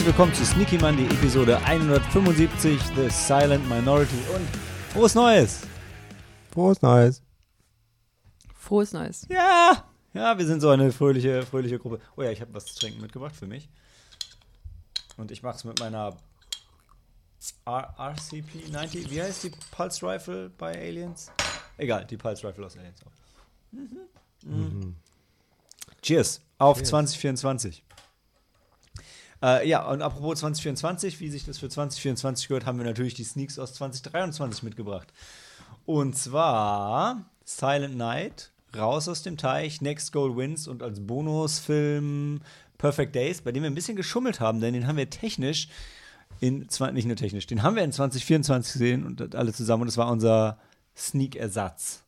Herzlich willkommen zu Sneaky Monday, Episode 175, The Silent Minority und frohes Neues! Frohes Neues. Frohes Neues. Ja! Ja, wir sind so eine fröhliche, fröhliche Gruppe. Oh ja, ich habe was zu trinken mitgebracht für mich. Und ich mache es mit meiner R RCP-90. Wie heißt die Pulse Rifle bei Aliens? Egal, die Pulse Rifle aus Aliens auch. Mhm. Mhm. Cheers auf Cheers. 2024. Äh, ja, und apropos 2024, wie sich das für 2024 gehört, haben wir natürlich die Sneaks aus 2023 mitgebracht. Und zwar Silent Night, Raus aus dem Teich, Next Goal Wins und als Bonusfilm Perfect Days, bei dem wir ein bisschen geschummelt haben, denn den haben wir technisch in, nicht nur technisch, den haben wir in 2024 gesehen und alle zusammen und das war unser Sneak-Ersatz.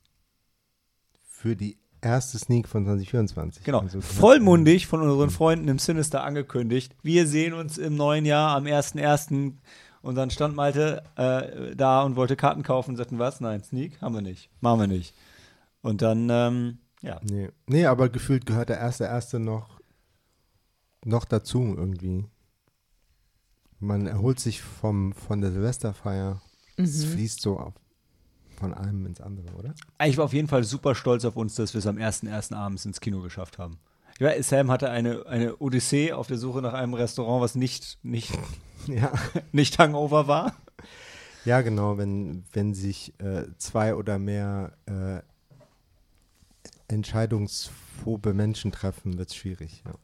Für die erste Sneak von 2024. Genau. Also Vollmundig von unseren Freunden im Sinister angekündigt. Wir sehen uns im neuen Jahr am 1.1. Und dann stand Malte äh, da und wollte Karten kaufen und sagten, was? Nein, Sneak haben wir nicht. Machen wir nicht. Und dann, ähm, ja. Nee. nee, aber gefühlt gehört der erste erste noch, noch dazu irgendwie. Man erholt sich vom, von der Silvesterfeier. Mhm. Es fließt so auf, von einem ins andere, oder? Ich war auf jeden Fall super stolz auf uns, dass wir es am ersten ersten abends ins Kino geschafft haben. Ja, Sam hatte eine, eine Odyssee auf der Suche nach einem Restaurant, was nicht, nicht, ja. nicht Hangover war. Ja, genau, wenn, wenn sich äh, zwei oder mehr äh, entscheidungsphobe Menschen treffen, wird es schwierig, ja.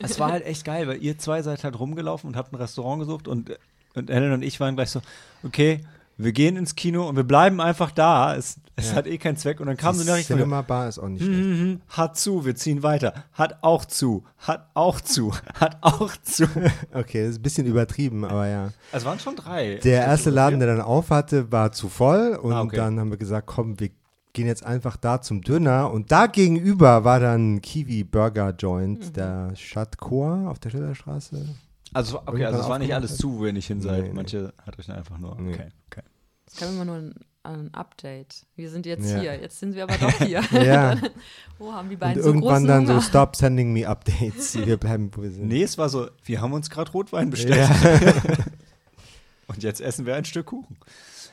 Es war halt echt geil, weil ihr zwei seid halt rumgelaufen und habt ein Restaurant gesucht und, und Helen und ich waren gleich so, okay, wir gehen ins Kino und wir bleiben einfach da. Es, es ja. hat eh keinen Zweck. Und dann kam so eine Nachricht. Cinema Bar ist auch nicht schlecht. Mm hat zu, wir ziehen weiter. Hat auch zu, hat auch zu, hat auch zu. okay, das ist ein bisschen übertrieben, aber ja. Es waren schon drei. Der erste Laden, der dann auf hatte, war zu voll. Und ah, okay. dann haben wir gesagt, komm, wir gehen jetzt einfach da zum Döner. Und da gegenüber war dann Kiwi Burger Joint, mhm. der Chatcoa auf der Schilderstraße. Also, okay, also es war nicht alles zu, wo ihr nicht hin seid. Nee, Manche nee. hat euch einfach nur. Okay, nee. okay. Es kam immer nur ein, ein, Update. Wir sind jetzt ja. hier. Jetzt sind wir aber doch hier. ja. oh, haben die beiden Und so irgendwann dann Hunger. so, stop sending me updates. Wir bleiben, wo wir sind. Nee, es war so, wir haben uns gerade Rotwein bestellt. Ja. Und jetzt essen wir ein Stück Kuchen.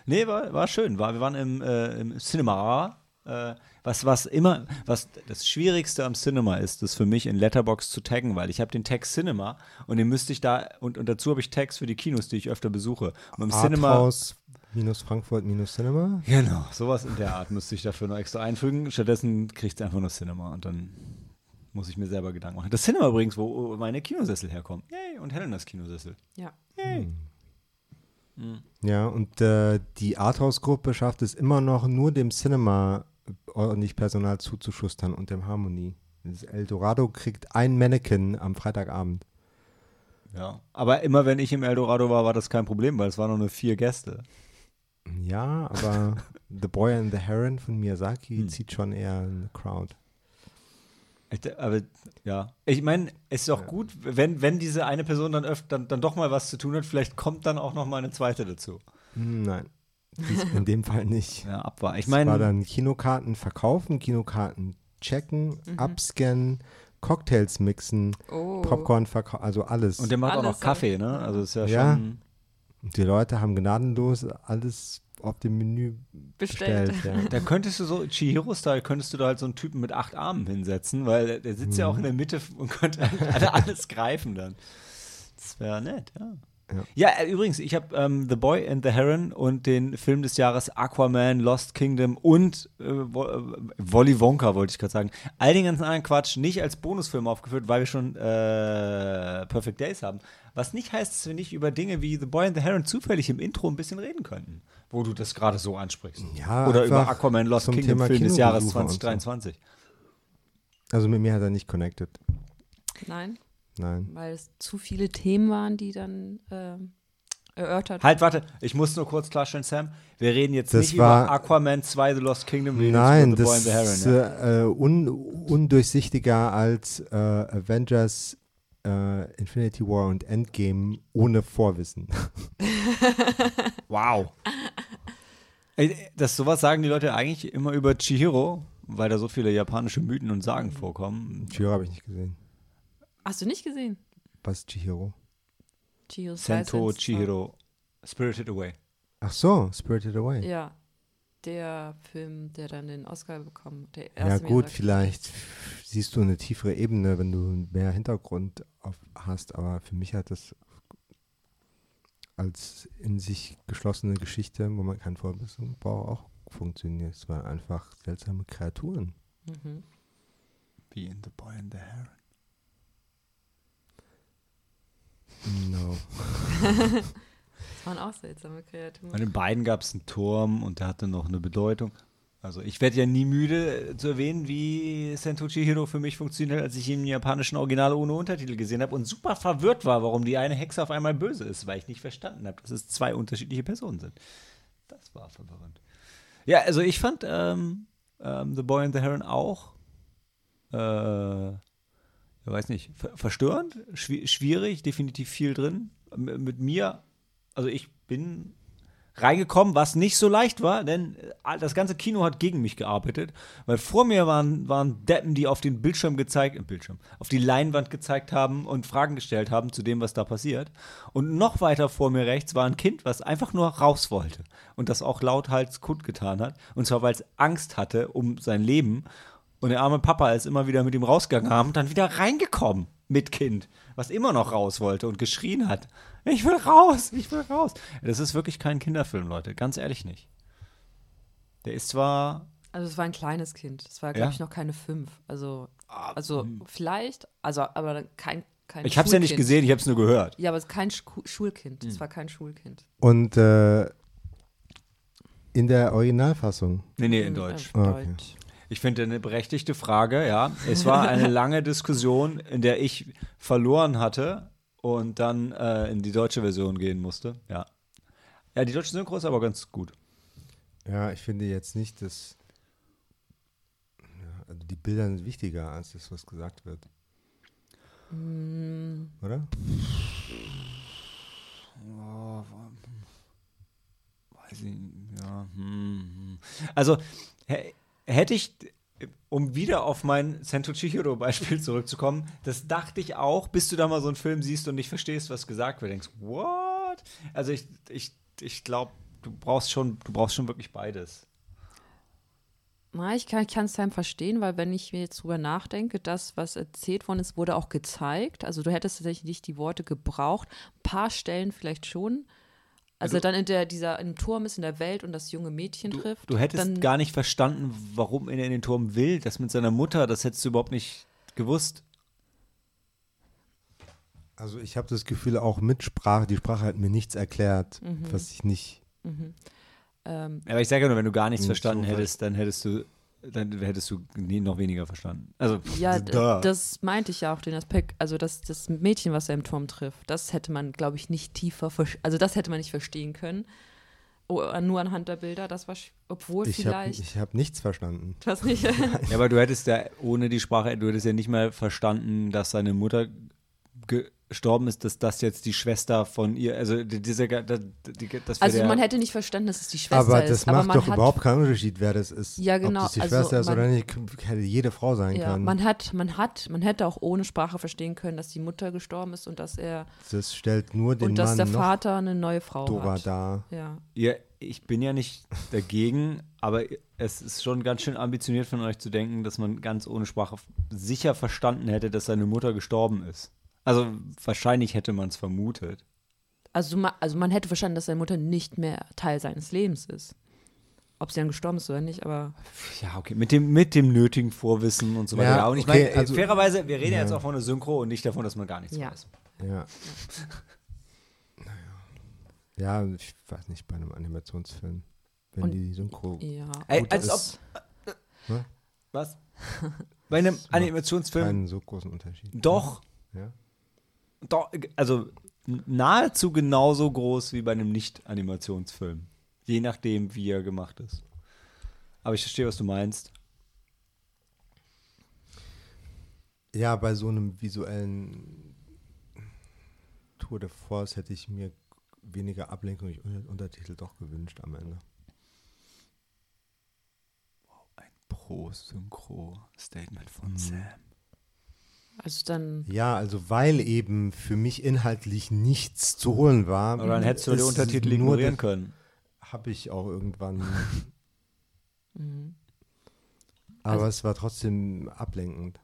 Nee, war, war schön. War, wir waren im, äh, im Cinema. Äh, was, was immer, was das Schwierigste am Cinema ist, ist für mich in Letterbox zu taggen, weil ich habe den Tag Cinema und den müsste ich da, und, und dazu habe ich Tags für die Kinos, die ich öfter besuche. Und im Cinema. Minus Frankfurt minus Cinema? Genau, sowas in der Art müsste ich dafür noch extra einfügen. Stattdessen kriegt es einfach nur Cinema und dann muss ich mir selber Gedanken machen. Das Cinema übrigens, wo meine Kinosessel herkommen. Yay, und Helenas Kinosessel. Ja. Yay. Hm. Mhm. Ja, und äh, die Arthouse-Gruppe schafft es immer noch, nur dem Cinema ordentlich Personal zuzuschustern und dem Harmonie. Das Eldorado kriegt ein Mannequin am Freitagabend. Ja, aber immer wenn ich im Eldorado war, war das kein Problem, weil es waren nur vier Gäste. Ja, aber The Boy and the Heron von Miyazaki hm. zieht schon eher eine Crowd. Aber ja, ich meine, es ist auch ja. gut, wenn, wenn diese eine Person dann, öfter, dann, dann doch mal was zu tun hat, vielleicht kommt dann auch noch mal eine zweite dazu. Hm, nein, in dem Fall nicht. Ja, abwahr. Ich meine, war dann Kinokarten verkaufen, Kinokarten checken, mhm. abscannen, Cocktails mixen, oh. Popcorn verkaufen, also alles. Und der macht alles auch noch Kaffee, ne? Also ist ja, ja schon. Die Leute haben gnadenlos alles auf dem Menü bestellt. bestellt ja. Da könntest du so, Chihiro-Style, könntest du da halt so einen Typen mit acht Armen hinsetzen, weil der sitzt mhm. ja auch in der Mitte und könnte alles greifen dann. Das wäre nett, ja. Ja, ja äh, übrigens, ich habe ähm, The Boy and the Heron und den Film des Jahres Aquaman, Lost Kingdom und äh, äh Wolly Wonka, wollte ich gerade sagen. All den ganzen anderen Quatsch nicht als Bonusfilm aufgeführt, weil wir schon äh, Perfect Days haben. Was nicht heißt, dass wir nicht über Dinge wie The Boy and the Heron zufällig im Intro ein bisschen reden könnten, wo du das gerade so ansprichst. Ja, Oder über Aquaman, Lost Kingdom, Thema Film des Jahres 2023. So. Also mit mir hat er nicht connected. Nein. Nein. Weil es zu viele Themen waren, die dann äh, erörtert Halt, warte, ich muss nur kurz klarstellen, Sam. Wir reden jetzt das nicht über Aquaman 2 The Lost Kingdom, wir Nein, das Boy the Heron, ist ja? äh, un undurchsichtiger als äh, Avengers äh, Infinity War und Endgame ohne Vorwissen. wow. Das sowas sagen die Leute eigentlich immer über Chihiro, weil da so viele japanische Mythen und Sagen vorkommen. Chihiro habe ich nicht gesehen. Hast du nicht gesehen? Was ist Chihiro? Chihiro's Sento ins Chihiro Spirited Away. Ach so, Spirited Away. Ja. Der Film, der dann den Oscar bekommt. Der Ja, gut, Miyazaki. vielleicht siehst du eine tiefere Ebene, wenn du mehr Hintergrund auf, hast, aber für mich hat das als in sich geschlossene Geschichte, wo man kein Vorwissen braucht, auch funktioniert. Es waren einfach seltsame Kreaturen. Mhm. Wie in The Boy and the Heron. No. Das waren auch seltsame Kreaturen. Bei den beiden gab es einen Turm und der hatte noch eine Bedeutung. Also ich werde ja nie müde zu erwähnen, wie Sento Chihiro für mich funktioniert, als ich ihn im japanischen Original ohne Untertitel gesehen habe und super verwirrt war, warum die eine Hexe auf einmal böse ist, weil ich nicht verstanden habe, dass es zwei unterschiedliche Personen sind. Das war verwirrend. Ja, also ich fand ähm, ähm, The Boy and the Heron auch, äh, weiß nicht, ver verstörend, schwi schwierig, definitiv viel drin. M mit mir, also ich bin reingekommen, was nicht so leicht war, denn äh, das ganze Kino hat gegen mich gearbeitet, weil vor mir waren, waren Deppen, die auf den Bildschirm gezeigt, äh, Bildschirm, auf die Leinwand gezeigt haben und Fragen gestellt haben zu dem, was da passiert. Und noch weiter vor mir rechts war ein Kind, was einfach nur raus wollte und das auch lauthals kundgetan hat. Und zwar, weil es Angst hatte um sein Leben. Und der arme Papa ist immer wieder mit ihm rausgegangen und dann wieder reingekommen mit Kind, was immer noch raus wollte und geschrien hat. Ich will raus, ich will raus. Das ist wirklich kein Kinderfilm, Leute, ganz ehrlich nicht. Der ist zwar, Also es war ein kleines Kind. Es war, Ja? glaube ich, noch keine fünf. Also, also vielleicht, also aber kein, kein ich habe es ja nicht gesehen, ich habe es nur gehört. Ja, aber es ist kein Schu Schulkind. Hm. Es war kein Schulkind. Und äh, in der Originalfassung. Nee, nee, in Äh, Deutsch. Okay. Ich finde eine berechtigte Frage, ja. Es war eine lange Diskussion, in der ich verloren hatte und dann äh, in die deutsche Version gehen musste, ja. Ja, die deutsche Synchro ist aber ganz gut. Ja, ich finde jetzt nicht, dass ja, also die Bilder sind wichtiger als das, was gesagt wird. Oder? Oh, weiß ich, ja. hm, hm. Also, hä- hätte ich, um wieder auf mein Sento Chihiro-Beispiel zurückzukommen, das dachte ich auch, bis du da mal so einen Film siehst und nicht verstehst, was gesagt wird, denkst, what? Also ich, ich, ich glaube, du brauchst schon, du brauchst schon wirklich beides. Na, ich kann es dann verstehen, weil wenn ich mir jetzt drüber nachdenke, das, was erzählt worden ist, wurde auch gezeigt. Also du hättest tatsächlich nicht die Worte gebraucht. Ein paar Stellen vielleicht schon. Also, Also- dann in der, dieser im Turm ist in der Welt und das junge Mädchen Du, trifft. du hättest dann, gar nicht verstanden, warum er in den Turm will, das mit seiner Mutter, das hättest du überhaupt nicht gewusst. Also ich habe das Gefühl, auch mit Sprache, die Sprache hat mir nichts erklärt, was ich nicht. ähm, Aber ich sage ja nur, wenn du gar nichts verstanden so hättest, dann hättest du, dann hättest du nie, noch weniger verstanden. Also, ja, d- duh. das meinte ich ja auch, den Aspekt, also das, das Mädchen, was er im Turm trifft, das hätte man, glaube ich, nicht tiefer, also das hätte man nicht verstehen können. Oh, nur anhand der Bilder, das war, obwohl Ich habe vielleicht, ich hab nichts verstanden. das nicht, Ja, aber du hättest ja ohne die Sprache, du hättest ja nicht mal verstanden, dass seine Mutter gestorben ist, dass das jetzt die Schwester von ihr, also die- diese, das, die- das also der, man hätte nicht verstanden, dass es die Schwester aber ist. das aber macht man doch hat, überhaupt keinen Unterschied, wer das ist. Ja, genau, Ob das die also Schwester ist man- oder nicht, hätte jede Frau sein Ja, können. man hat, man hat, man hätte auch ohne Sprache verstehen können, dass die Mutter gestorben ist und dass er das stellt nur den und dass Mann der noch Vater eine neue Frau dober hat. da. Ja. Ja, ich bin ja nicht dagegen, aber es ist schon ganz schön ambitioniert von euch zu denken, dass man ganz ohne Sprache sicher verstanden hätte, dass seine Mutter gestorben ist. Also wahrscheinlich hätte man es vermutet. Also, ma- also man hätte verstanden, dass seine Mutter nicht mehr Teil seines Lebens ist. Ob sie dann gestorben ist oder nicht, aber Ja, okay, mit dem, mit dem nötigen Vorwissen und so weiter. Ja, und ich okay, meine, also- fairerweise, wir reden ja jetzt auch von einer Synchro und nicht davon, dass man gar nichts Ja. weiß. Ja. naja. Ja, ich weiß nicht, bei einem Animationsfilm, wenn Und- die Synchro ja. Ey, gut als ist, ob, was? Bei einem Animationsfilm keinen so großen Unterschied. doch, Ja. Doch, also nahezu genauso groß wie bei einem Nicht-Animationsfilm. Je nachdem, wie er gemacht ist. Aber ich verstehe, was du meinst. Ja, bei so einem visuellen Tour de Force hätte ich mir weniger Ablenkung durch Unter- Untertitel doch gewünscht am Ende. Ein Pro-Synchro-Statement von Mhm. Sam. Also dann, Ja, also weil eben für mich inhaltlich nichts zu holen war. Oder dann hättest du die Untertitel nur ignorieren können. Habe ich auch irgendwann. Mhm. Aber es war trotzdem ablenkend.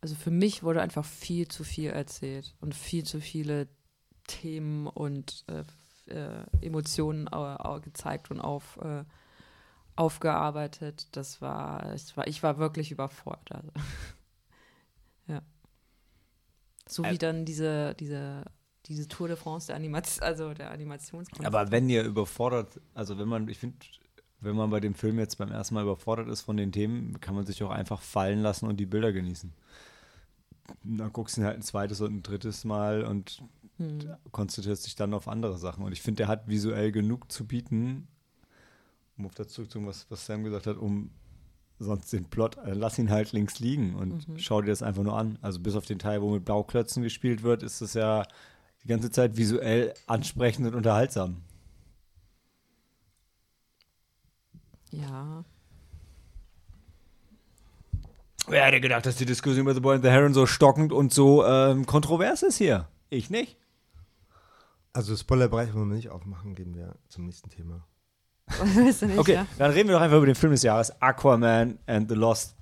also für mich wurde einfach viel zu viel erzählt und viel zu viele Themen und äh, äh, Emotionen au, gezeigt und auf, äh, aufgearbeitet. Das war ich, war, ich war wirklich überfordert. ja. So wie dann diese, diese, diese Tour de France der Animation, also der Animationskunst. Aber wenn ihr überfordert, also wenn man, ich finde, wenn man bei dem Film jetzt beim ersten Mal überfordert ist von den Themen, kann man sich auch einfach fallen lassen und die Bilder genießen. Und Dann guckst du ihn halt ein zweites und ein drittes Mal und Hm. konzentrierst dich dann auf andere Sachen. Und ich finde, der hat visuell genug zu bieten, um auf das zurückzukommen, was, was Sam gesagt hat, um sonst den Plot, äh, lass ihn halt links liegen und schau dir das einfach nur an. Also bis auf den Teil, wo mit Blauklötzen gespielt wird, ist es ja die ganze Zeit visuell ansprechend und unterhaltsam. Ja. Wer hätte gedacht, dass die Diskussion über The Boy and the Heron so stockend und so ähm, kontrovers ist hier? Ich nicht. Also Spoilerbereich wollen wir nicht aufmachen, gehen wir zum nächsten Thema. Weißt du nicht, Okay, ja? dann reden wir doch einfach über den Film des Jahres, Aquaman and the Lost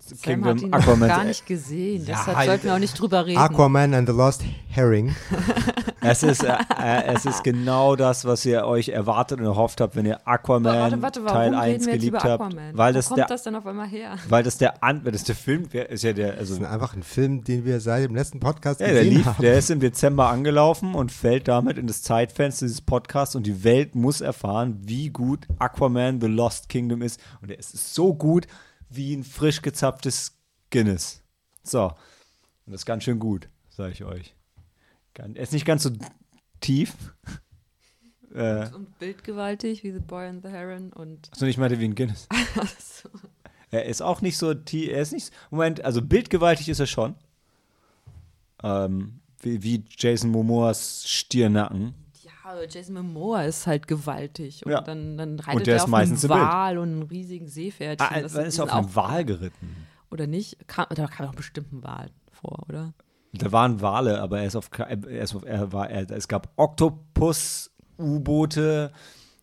Sam Kingdom. hat ihn noch Aquaman. gar nicht gesehen, Ja, deshalb sollten wir auch nicht drüber reden. Aquaman and the Lost Herring. Es ist, äh, äh, es ist genau das, was ihr euch erwartet und erhofft habt, wenn ihr Aquaman warte, warte, warum Teil reden 1 wir jetzt geliebt über habt. Aquaman? Weil Wo das, kommt der, das denn auf einmal her? weil das der An das ist der Film, der ist ja der, Das also ist einfach ein Film, den wir seit dem letzten Podcast Ja, der, gesehen lief, haben. der ist im Dezember angelaufen und fällt damit in das Zeitfenster dieses Podcasts und die Welt muss erfahren, wie gut Aquaman The Lost Kingdom ist. Und er ist so gut wie ein frisch gezapftes Guinness. So. Und das ist ganz schön gut, sage ich euch. Er ist nicht ganz so tief. äh, Und bildgewaltig wie The Boy and the Heron und so nicht meinte wie ein Guinness. so. Er ist auch nicht so tief. Er ist nicht. Moment, also bildgewaltig ist er schon. Ähm, wie, wie Jason Momoas Stirnacken. Ja, Jason Momoa ist halt gewaltig. Und Ja. dann, dann reitet der er auf einem. Wal und einem riesigen Seepferdchen. Ah, Das er ist auf einem Wal geritten. Oder nicht? Kam, da kam doch bestimmt ein Wal vor, oder? Da waren Wale, aber er ist auf, er ist auf er war, er, es gab Oktopus, U-Boote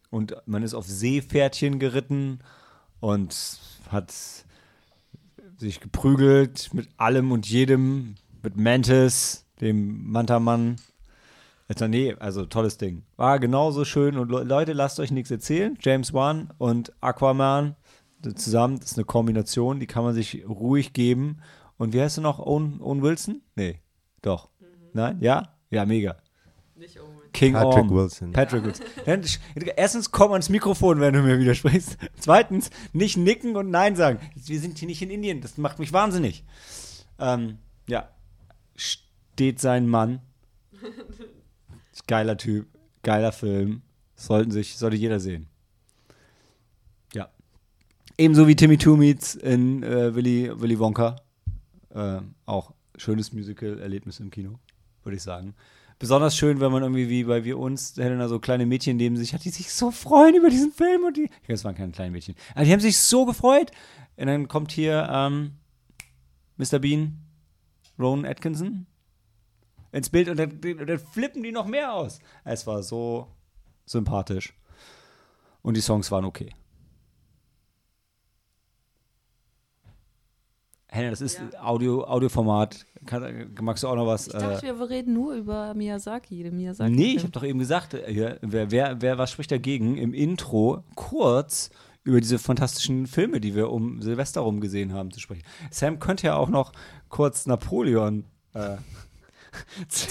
und man ist auf Seepferdchen geritten und hat sich geprügelt mit allem und jedem, mit Mantis, dem Mantamann. Also, nee, also tolles Ding. War genauso schön und Le Leute, lasst euch nichts erzählen. James Wan und Aquaman zusammen, das ist eine Kombination, die kann man sich ruhig geben. Und wie heißt du noch? Owen, Owen Wilson? Nee, doch. Nein? Ja? Ja, mega. Nicht unbedingt. King Patrick Orm. Wilson. Patrick Wilson. Erstens, komm ans Mikrofon, wenn du mir widersprichst. Zweitens, nicht nicken und Nein sagen. Wir sind hier nicht in Indien. Das macht mich wahnsinnig. Ähm, ja. Steht sein Mann. Geiler Typ. Geiler Film. Sollten sich, sollte jeder sehen. Ja. Ebenso wie Timmy Two Meets in äh, Willy, Willy Wonka. Äh, auch schönes Musical-Erlebnis im Kino, würde ich sagen. Besonders schön, wenn man irgendwie wie bei wir uns, Helena, so kleine Mädchen neben sich hat, die sich so freuen über diesen Film und die. Ich glaube, es waren keine kleinen Mädchen. Aber die haben sich so gefreut. Und dann kommt hier ähm, Mr. Bean, Rowan Atkinson ins Bild und dann, dann flippen die noch mehr aus. Es war so sympathisch. Und die Songs waren okay. Helena, das ist Audio, Audioformat. Kann, magst du auch noch was? Ich äh, dachte, wir reden nur über Miyazaki, den Miyazaki. Nee, ich habe doch eben gesagt, äh, wer, wer, wer was spricht dagegen, im Intro kurz über diese fantastischen Filme, die wir um Silvester rum gesehen haben, zu sprechen. Sam könnte ja auch noch kurz Napoleon äh,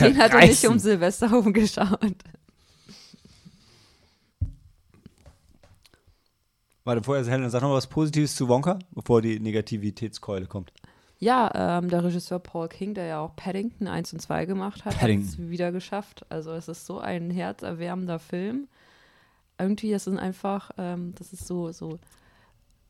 Den hat er nicht um Silvester rumgeschaut. Warte, vorher, Helena, sag noch mal was Positives zu Wonka, bevor die Negativitätskeule kommt. Ja, ähm, der Regisseur Paul King, der ja auch Paddington 1 und 2 gemacht hat, hat Paddington. es wieder geschafft. Also es ist so ein herzerwärmender Film. Irgendwie, das ist einfach, ähm, das ist so, so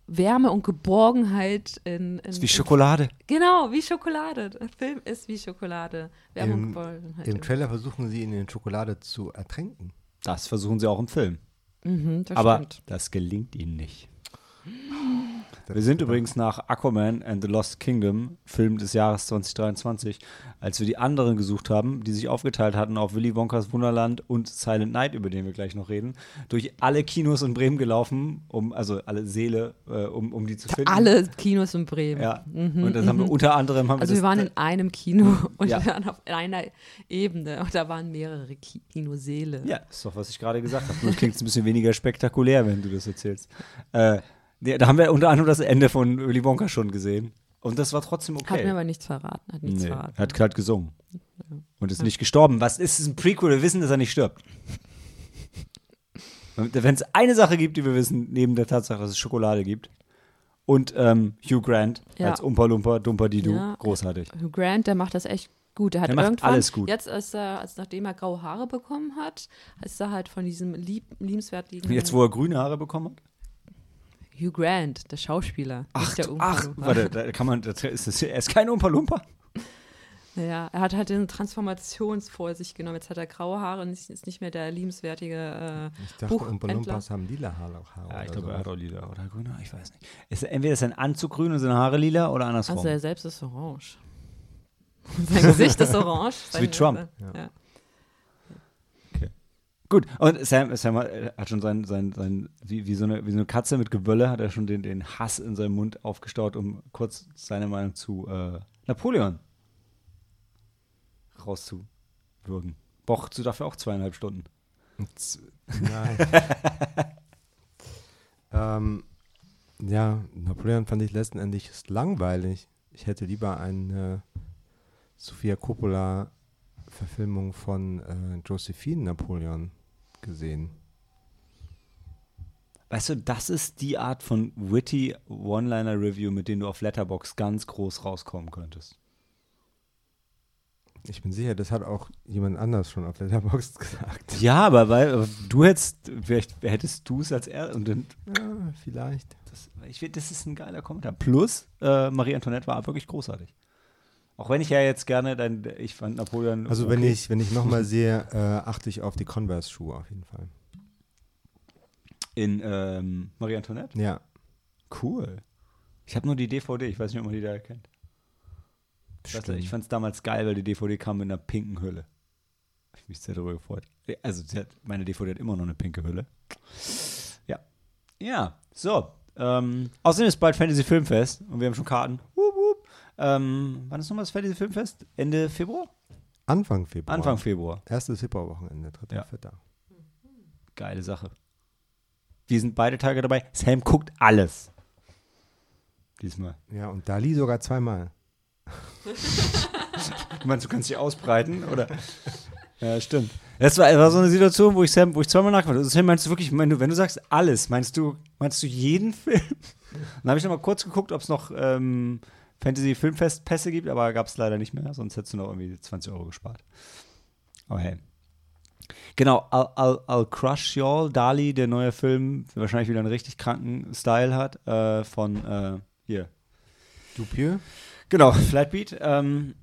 Wärme und Geborgenheit in, in ist wie in- Schokolade. Genau, wie Schokolade. Der Film ist wie Schokolade. Wärme und Im, Geborgenheit. Im Trailer versuchen sie ihn in Schokolade zu ertränken. Das versuchen sie auch im Film. Mhm, das Aber stimmt. das gelingt ihnen nicht. Wir sind übrigens nach Aquaman and the Lost Kingdom, Film des Jahres 2023, als wir die anderen gesucht haben, die sich aufgeteilt hatten auf Willy Wonkas Wunderland und Silent Night, über den wir gleich noch reden, durch alle Kinos in Bremen gelaufen, um, also alle Seele, äh, um, um die zu finden. Alle Kinos in Bremen. Ja. und dann haben wir unter anderem haben Also wir wir waren das, in einem Kino und Ja. wir waren auf einer Ebene und da waren mehrere Ki Kinoseele. Ja, ist doch, was ich gerade gesagt habe. Nur klingt es ein bisschen weniger spektakulär, wenn du das erzählst. Äh, ja, da haben wir unter anderem das Ende von Willy Wonka schon gesehen. Und das war trotzdem okay. Hat mir aber nichts verraten. Hat nichts Nee, verraten. er hat halt gesungen. Und ist nicht gestorben. Was ist ein Prequel? Wir wissen, dass er nicht stirbt. Wenn es eine Sache gibt, die wir wissen, neben der Tatsache, dass es Schokolade gibt, und ähm, Hugh Grant Ja. als Umpa Lumpa, Dumpa Didu, Ja. großartig. Hugh Grant, der macht das echt gut. Der hat Der macht irgendwann, alles gut. jetzt, als er, als nachdem er graue Haare bekommen hat, ist er halt von diesem lieb, liebenswertigen Jetzt, wo er grüne Haare bekommen hat? Hugh Grant, der Schauspieler. Ach, der ach warte, da kann man, das ist, das, er ist kein Umpa Lumpa. Ja, er hat halt eine Transformation vor sich genommen. Jetzt hat er graue Haare und ist nicht mehr der liebenswertige. Ich dachte, Buchhändler. Umpa Lumpas haben lila Haare. Ja, ich glaube, er hat auch lila oder grüne, ich weiß nicht. Ist, entweder ist sein Anzug grün und seine Haare lila oder Äh, andersrum. also er selbst ist orange. Sein Gesicht ist orange. ist wie Trump. Ja. Gut, und Sam, Sam hat- hat schon sein, sein, sein wie, wie, so eine, wie so eine Katze mit Gewölle, hat er schon den, den Hass in seinem Mund aufgestaut, um kurz seine Meinung zu äh, Napoleon rauszuwürgen. Brauchst du dafür auch zweieinhalb Stunden. Nein. ähm, ja, Napoleon fand ich letzten Endes langweilig. Ich hätte lieber eine Sofia Coppola-Verfilmung von äh, Josephine Napoleon gesehen. Weißt du, das ist die Art von witty One-Liner-Review, mit denen du auf Letterbox ganz groß rauskommen könntest. Ich bin sicher, das hat auch jemand anders schon auf Letterboxd gesagt. Ja, aber weil aber du hättest, vielleicht hättest du es als er und dann, Ja, vielleicht. das, ich das ist ein geiler Kommentar. Plus, äh, Marie Antoinette war wirklich großartig. Auch wenn ich ja jetzt gerne, dein, ich fand Napoleon. Also wenn okay. ich, wenn ich nochmal sehe, äh, achte ich auf die Converse-Schuhe auf jeden Fall. In ähm, Marie Antoinette? Ja. Cool. Ich habe nur die DVD, ich weiß nicht, ob man die da erkennt. Ich, weiß nicht, ich fand es damals geil, weil die DVD kam mit einer pinken Hülle. Hab ich mich sehr darüber gefreut. Also hat, meine DVD hat immer noch eine pinke Hülle. Ja. Ja, so. Ähm, außerdem ist bald Fantasy Filmfest und wir haben schon Karten. Wup, wup. Ähm, wann ist nochmal das Fantasy Filmfest? Ende Februar? Anfang Februar. Anfang Februar. Erstes Februarwochenende, dritter, Ja. vierter. Geile Sache. Wir sind beide Tage dabei. Sam guckt alles. Diesmal. Ja, und Dali sogar zweimal. Du meinst, du kannst dich ausbreiten, oder? Ja, stimmt. Das war, war so eine Situation, wo ich Sam, wo ich zweimal nachgefragt habe. Sam, meinst du wirklich, wenn du, wenn du sagst alles, meinst du, meinst du jeden Film? Dann habe ich nochmal kurz geguckt, ob es noch ähm, Fantasy Filmfest Pässe gibt, aber gab es leider nicht mehr, sonst hättest du noch irgendwie 20 Euro gespart. Aber hey. Genau, I'll, I'll, I'll Crush Y'all, Dali, der neue Film, der wahrscheinlich wieder einen richtig kranken Style hat, äh, von äh, hier, Dupieux? Genau, Flatbeat. Ähm,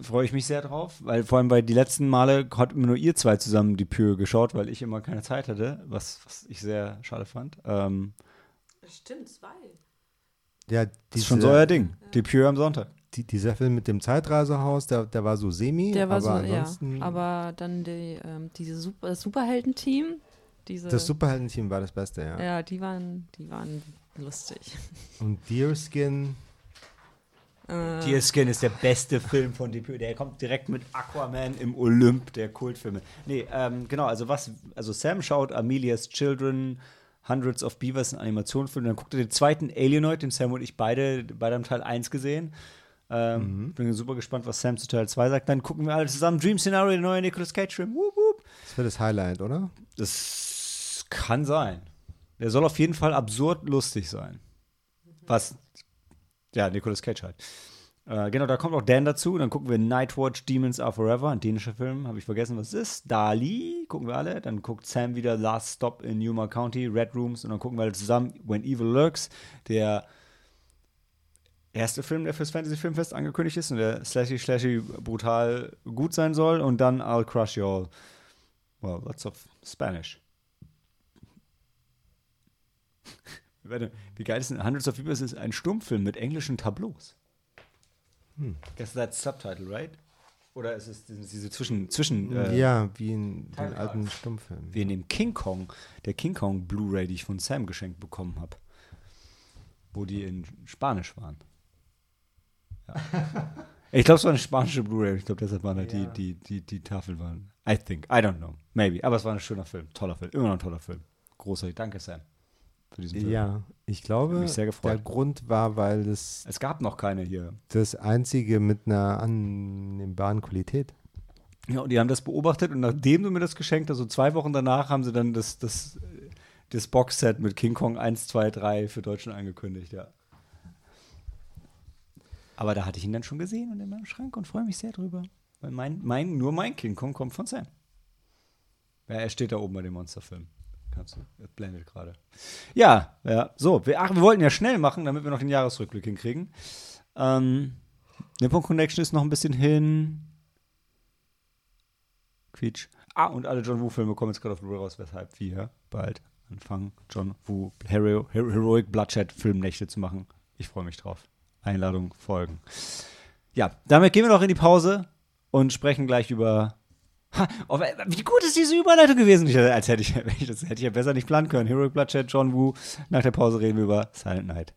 Freue ich mich sehr drauf, weil vor allem bei die letzten Male hat immer nur ihr zwei zusammen die Pür geschaut, weil ich immer keine Zeit hatte, was, was ich sehr schade fand. Ähm, Stimmt, zwei. Ja, das ist schon so euer Ding. Die Pür am Sonntag. die, dieser Film mit dem Zeitreisehaus, der, der war so semi, Der war aber so, ja. ansonsten, Aber dann die, ähm, diese Super, das Superhelden-Team, diese, das Superhelden-Team war das Beste, ja. ja, die waren, die waren lustig. Und Deerskin, Äh, Deer Skin ist der beste Film von Deep Der kommt direkt mit Aquaman im Olymp der Kultfilme. Nee, ähm, genau, also was, also Sam schaut Amelia's Children, Hundreds of Beavers, einen Animationsfilm, dann guckt er den zweiten Alienoid, den Sam und ich beide, beide haben Teil 1 gesehen. Ähm, Bin super gespannt, was Sam zu Teil 2 sagt. Dann gucken wir alle zusammen Dream Scenario, der neue Nicolas Cage-Film. Wup, wup. das wird das Highlight, oder? Das kann sein. Der soll auf jeden Fall absurd lustig sein. Was, ja, Nicolas Cage halt. Äh, genau, da kommt auch Dan dazu. Dann gucken wir Nightwatch Demons Are Forever, ein dänischer Film. Habe ich vergessen, was es ist. Dali, gucken wir alle. Dann guckt Sam wieder Last Stop in Yuma County, Red Rooms. Und dann gucken wir alle zusammen When Evil Lurks, der erste Film, der fürs Fantasy Filmfest angekündigt ist und der slashy, slashy brutal gut sein soll. Und dann I'll Crush You All. Well, lots of Spanish. Warte, wie geil ist denn Hundreds of Beavers ist ein Stummfilm mit englischen Tableaus. Hm. Guess that's subtitle, right? Oder ist es diese zwischen, zwischen äh, ja, wie in den alten Stummfilmen. wie in dem King Kong, der King Kong Blu-ray, die ich von Sam geschenkt bekommen habe. Wo die in Spanisch waren. Ja. ich glaube, es war eine spanische Blu-ray. Ich glaube, deshalb waren halt Ja. die, die, die, die Tafeln waren. I think. I don't know. Maybe. Aber es war ein schöner Film. Toller Film. Immer noch ein toller Film. Großartig. Danke, Sam. Für diesen Film. Ja, ich glaube, der Grund war, weil das Es gab noch keine hier. das einzige mit einer annehmbaren Qualität. Ja, und die haben das beobachtet und nachdem du mir das geschenkt hast, so zwei Wochen danach, haben sie dann das, das, das Boxset mit King Kong 1, 2, 3 für Deutschland angekündigt, ja. Aber da hatte ich ihn dann schon gesehen und in meinem Schrank und freue mich sehr drüber. Weil mein, mein, nur mein King Kong kommt von Sam. Ja, er steht da oben bei dem Monsterfilm. Kannst du, das blendet gerade. Ja, ja, so. Wir, ach, wir wollten ja schnell machen, damit wir noch den Jahresrückblick hinkriegen. Ähm, Nippon Connection ist noch ein bisschen hin. Quietsch. Ah, und alle John Woo-Filme kommen jetzt gerade auf Blu-ray raus, weshalb wir bald anfangen, John Woo Hero, Hero, Heroic Bloodshed Filmnächte zu machen. Ich freue mich drauf. Einladung folgen. Ja, damit gehen wir noch in die Pause und sprechen gleich über. Ha, oh, wie gut ist diese Überleitung gewesen? Ich, als hätte ich, das hätte ich ja besser nicht planen können. Heroic Bloodshed, John Woo. Nach der Pause reden wir über Silent Night.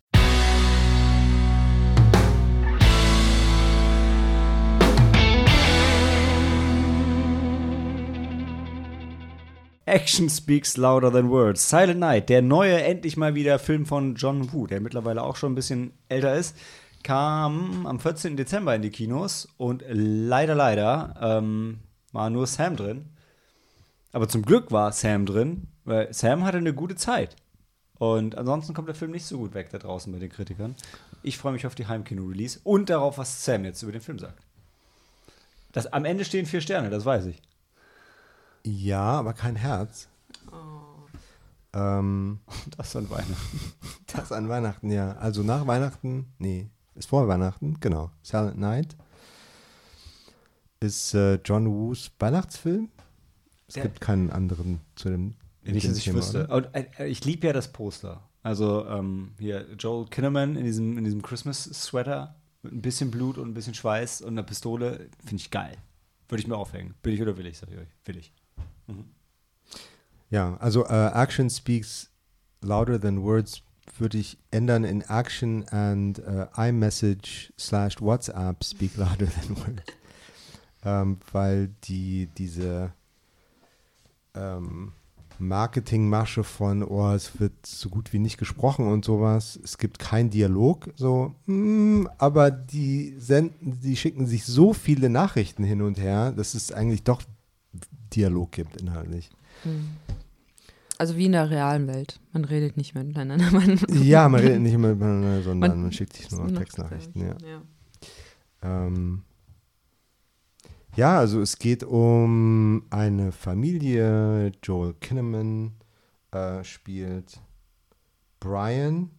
Action speaks louder than words. Silent Night, der neue, endlich mal wieder Film von John Woo, der mittlerweile auch schon ein bisschen älter ist, kam am 14. Dezember in die Kinos und leider, leider ähm, war nur Sam drin. Aber zum Glück war Sam drin, weil Sam hatte eine gute Zeit. Und ansonsten kommt der Film nicht so gut weg da draußen bei den Kritikern. Ich freue mich auf die Heimkino-Release und darauf, was Sam jetzt über den Film sagt. Das, am Ende stehen vier Sterne, das weiß ich. Ja, aber kein Herz. Ähm, Das an Weihnachten. das an Weihnachten, ja. Also nach Weihnachten, nee, ist vor Weihnachten, genau. Silent Night ist äh, John Woos Weihnachtsfilm. Es Der- gibt keinen anderen zu dem. Nicht, dass ich Thema, wüsste. Und, äh, ich liebe ja das Poster. Also ähm, hier Joel Kinnaman in diesem, in diesem Christmas-Sweater mit ein bisschen Blut und ein bisschen Schweiß und einer Pistole. Finde ich geil. Würde ich mir aufhängen. Will ich oder will ich, sag ich euch. Will ich. Ja, also äh, Action speaks louder than words würde ich ändern in Action and äh, iMessage slash WhatsApp speak louder than words. Ähm, weil die diese ähm, Marketingmasche von, oh, es wird so gut wie nicht gesprochen und sowas. Es gibt keinen Dialog, so, mm, aber die senden, die schicken sich so viele Nachrichten hin und her, dass es eigentlich doch Dialog gibt inhaltlich. Also wie in der realen Welt. Man redet nicht mehr miteinander. Man, Ja, man redet nicht miteinander, sondern man, Man- schickt sich nur Textnachrichten. Ja. Ja. Ähm, ja, also es geht um eine Familie. Joel Kinnaman äh, spielt Brian.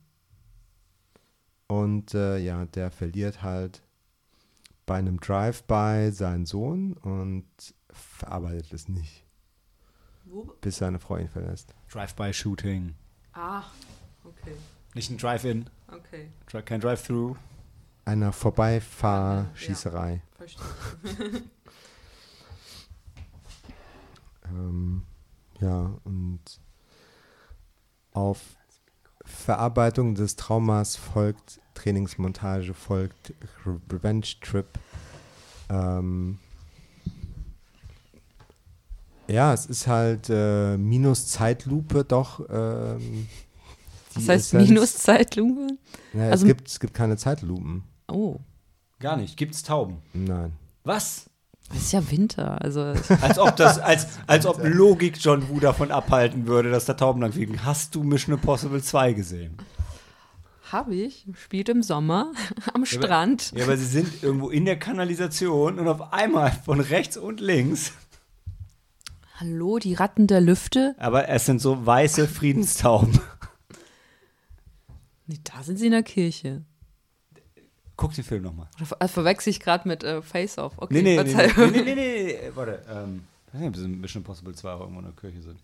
Und äh, ja, der verliert halt bei einem Drive-by seinen Sohn und verarbeitet es nicht, bis seine Frau ihn verlässt. Drive-by-Shooting. Ah, okay. Nicht ein Drive-In, Okay, kein Drive-Through. Einer Vorbeifahrschießerei. verstehe. Ähm, ja, und auf Verarbeitung des Traumas folgt Trainingsmontage, folgt Re- Revenge Trip. Ähm, ja, es ist halt äh, minus Zeitlupe doch. Ähm, die Was heißt Essenz- Minuszeitlupe? Ja, Also- es, gibt, es gibt keine Zeitlupen. Oh, Gar nicht. Gibt's Tauben? Nein. Was? Es ist ja Winter. Also Als ob das, als, als ob Logik John Woo davon abhalten würde, dass da Tauben lang fliegen. Hast du Mission Impossible 2 gesehen? habe ich, spielt im Sommer am Strand. Ja, aber sie sind irgendwo in der Kanalisation und auf einmal von rechts und links. Hallo, die Ratten der Lüfte? Aber es sind so weiße Friedenstauben. Nee, da sind sie in der Kirche. Guck den Film nochmal. Oder ver- äh, verwechsel ich gerade mit äh, Face Off. Okay, Nee, nee, nee, nee, nee, nee, nee, warte. Ähm, ich weiß nicht, ob in Mission Impossible 2 auch irgendwo in der Kirche sind.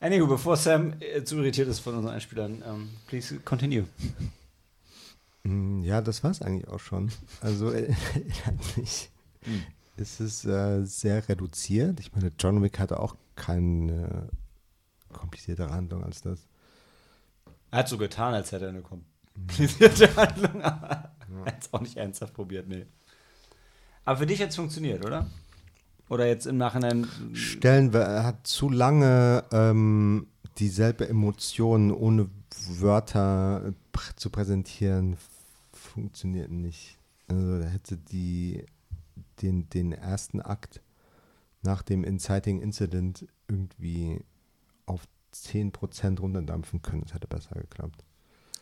Anywho, bevor Sam äh, zu irritiert ist von unseren Einspielern, ähm, please continue. Mm, Ja, das war's eigentlich auch schon. Also äh, inhaltlich ist es äh, sehr reduziert. Ich meine, John Wick hatte auch keine kompliziertere Handlung als das. Er hat so getan, als hätte er eine komplizierte Handlung, er hat es auch nicht ernsthaft probiert, nee. Aber für dich hat es funktioniert, oder? Oder jetzt im Nachhinein. Stellen wir, er hat zu lange ähm, dieselbe Emotion ohne Wörter pr zu präsentieren, funktioniert nicht. Also er hätte die, den, den ersten Akt nach dem Inciting Incident irgendwie auf 10% runterdampfen können. Das hätte besser geklappt.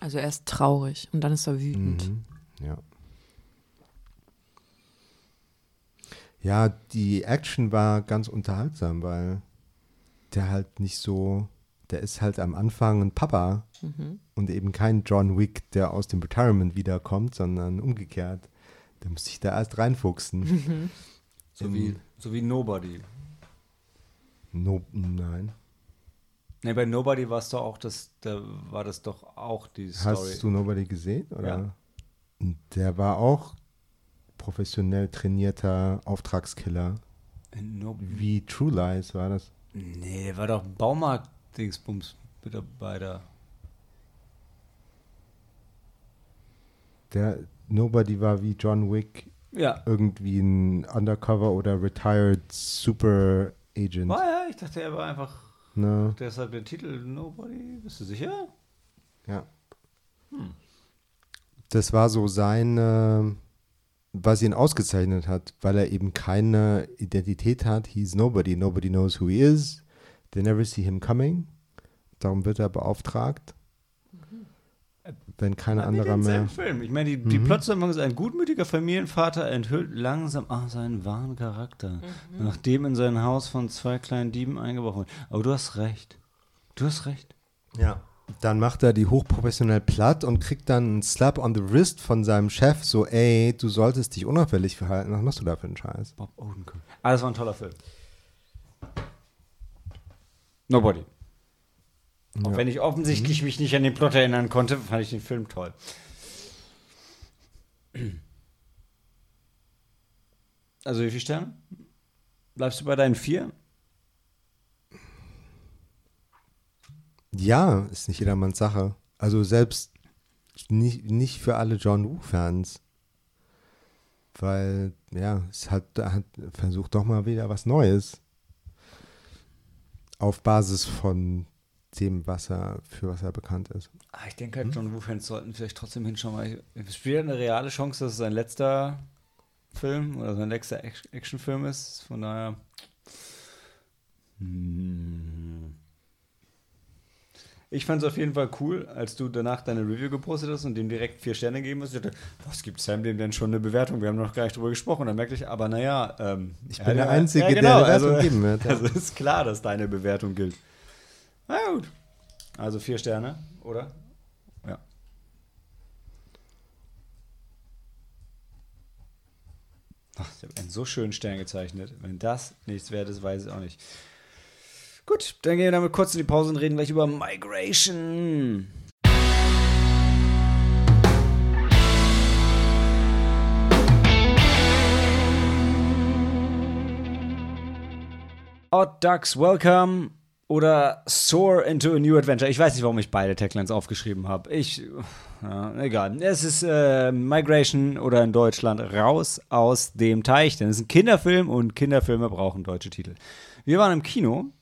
Also er ist traurig und dann ist er wütend. Mhm. Ja. Ja, die Action war ganz unterhaltsam, weil der halt nicht so, der ist halt am Anfang ein Papa und eben kein John Wick, der aus dem Retirement wiederkommt, sondern umgekehrt. Der muss sich da erst reinfuchsen. So wie, so wie Nobody. No, nein. Ne, bei Nobody war es doch auch das, da war das doch auch die Story. Hast du Nobody gesehen? Oder? Ja. Der war auch professionell trainierter Auftragskiller. In No Wie True Lies war das. nee, der war doch Baumarkt-Dingsbums mit dabei da. Der Nobody war wie John Wick Ja. irgendwie ein Undercover oder retired Super Agent. War ja, ich dachte, er war einfach Ne? deshalb der Titel Nobody. Bist du sicher? Ja. Das war so sein, äh, was ihn ausgezeichnet hat, weil er eben keine Identität hat. He's nobody. Nobody knows who he is. They never see him coming. Darum wird er beauftragt. Wenn kein Hat anderer mehr. Film. Ich meine, die, die Mhm. Plotzusammenhang ist ein gutmütiger Familienvater enthüllt langsam ah, seinen wahren Charakter, nachdem in sein Haus von zwei kleinen Dieben eingebrochen wird. Aber du hast recht. Du hast recht. Ja. Dann macht er die hochprofessionell platt und kriegt dann einen Slap on the wrist von seinem Chef, so, ey, du solltest dich unauffällig verhalten. Was machst du da für einen Scheiß? Bob Odenkirk. Ah, das war ein toller Film. Nobody. Auch Ja. wenn ich offensichtlich mich nicht an den Plot erinnern konnte, fand ich den Film toll. Also wie viele Sterne? Bleibst du bei deinen vier? Ja, ist nicht jedermanns Sache. Also selbst nicht, nicht für alle John Woo-Fans. Weil, ja, es hat, hat versucht doch mal wieder was Neues. Auf Basis von dem, was er, für was er bekannt ist. Ah, ich denke halt, John Woo-Fans sollten vielleicht trotzdem hinschauen, weil ich- es spielt eine reale Chance, dass es sein letzter Film oder sein letzter Ac- Actionfilm ist. Von daher. Hm. Ich fand es auf jeden Fall cool, als du danach deine Review gepostet hast und dem direkt vier Sterne gegeben hast. Ich dachte, was gibt Sam dem denn schon eine Bewertung? Wir haben noch gar nicht drüber gesprochen. Dann merkte ich, aber naja, ähm, Ich bin hat der ja- Einzige, ja, der genau, eine Bewertung also, geben wird, ja. Also ist klar, dass deine Bewertung gilt. Na gut. Also vier Sterne, oder? Ja. Ach, ich habe einen so schönen Stern gezeichnet. Wenn das nichts wert ist, weiß ich auch nicht. Gut, dann gehen wir damit kurz in die Pause und reden gleich über Migration. Odd Ducks Welcome oder Soar into a New Adventure. Ich weiß nicht, warum ich beide Taglines aufgeschrieben habe. Ich, ja, egal. Es ist äh, Migration oder in Deutschland raus aus dem Teich, denn es ist ein Kinderfilm und Kinderfilme brauchen deutsche Titel. Wir waren im Kino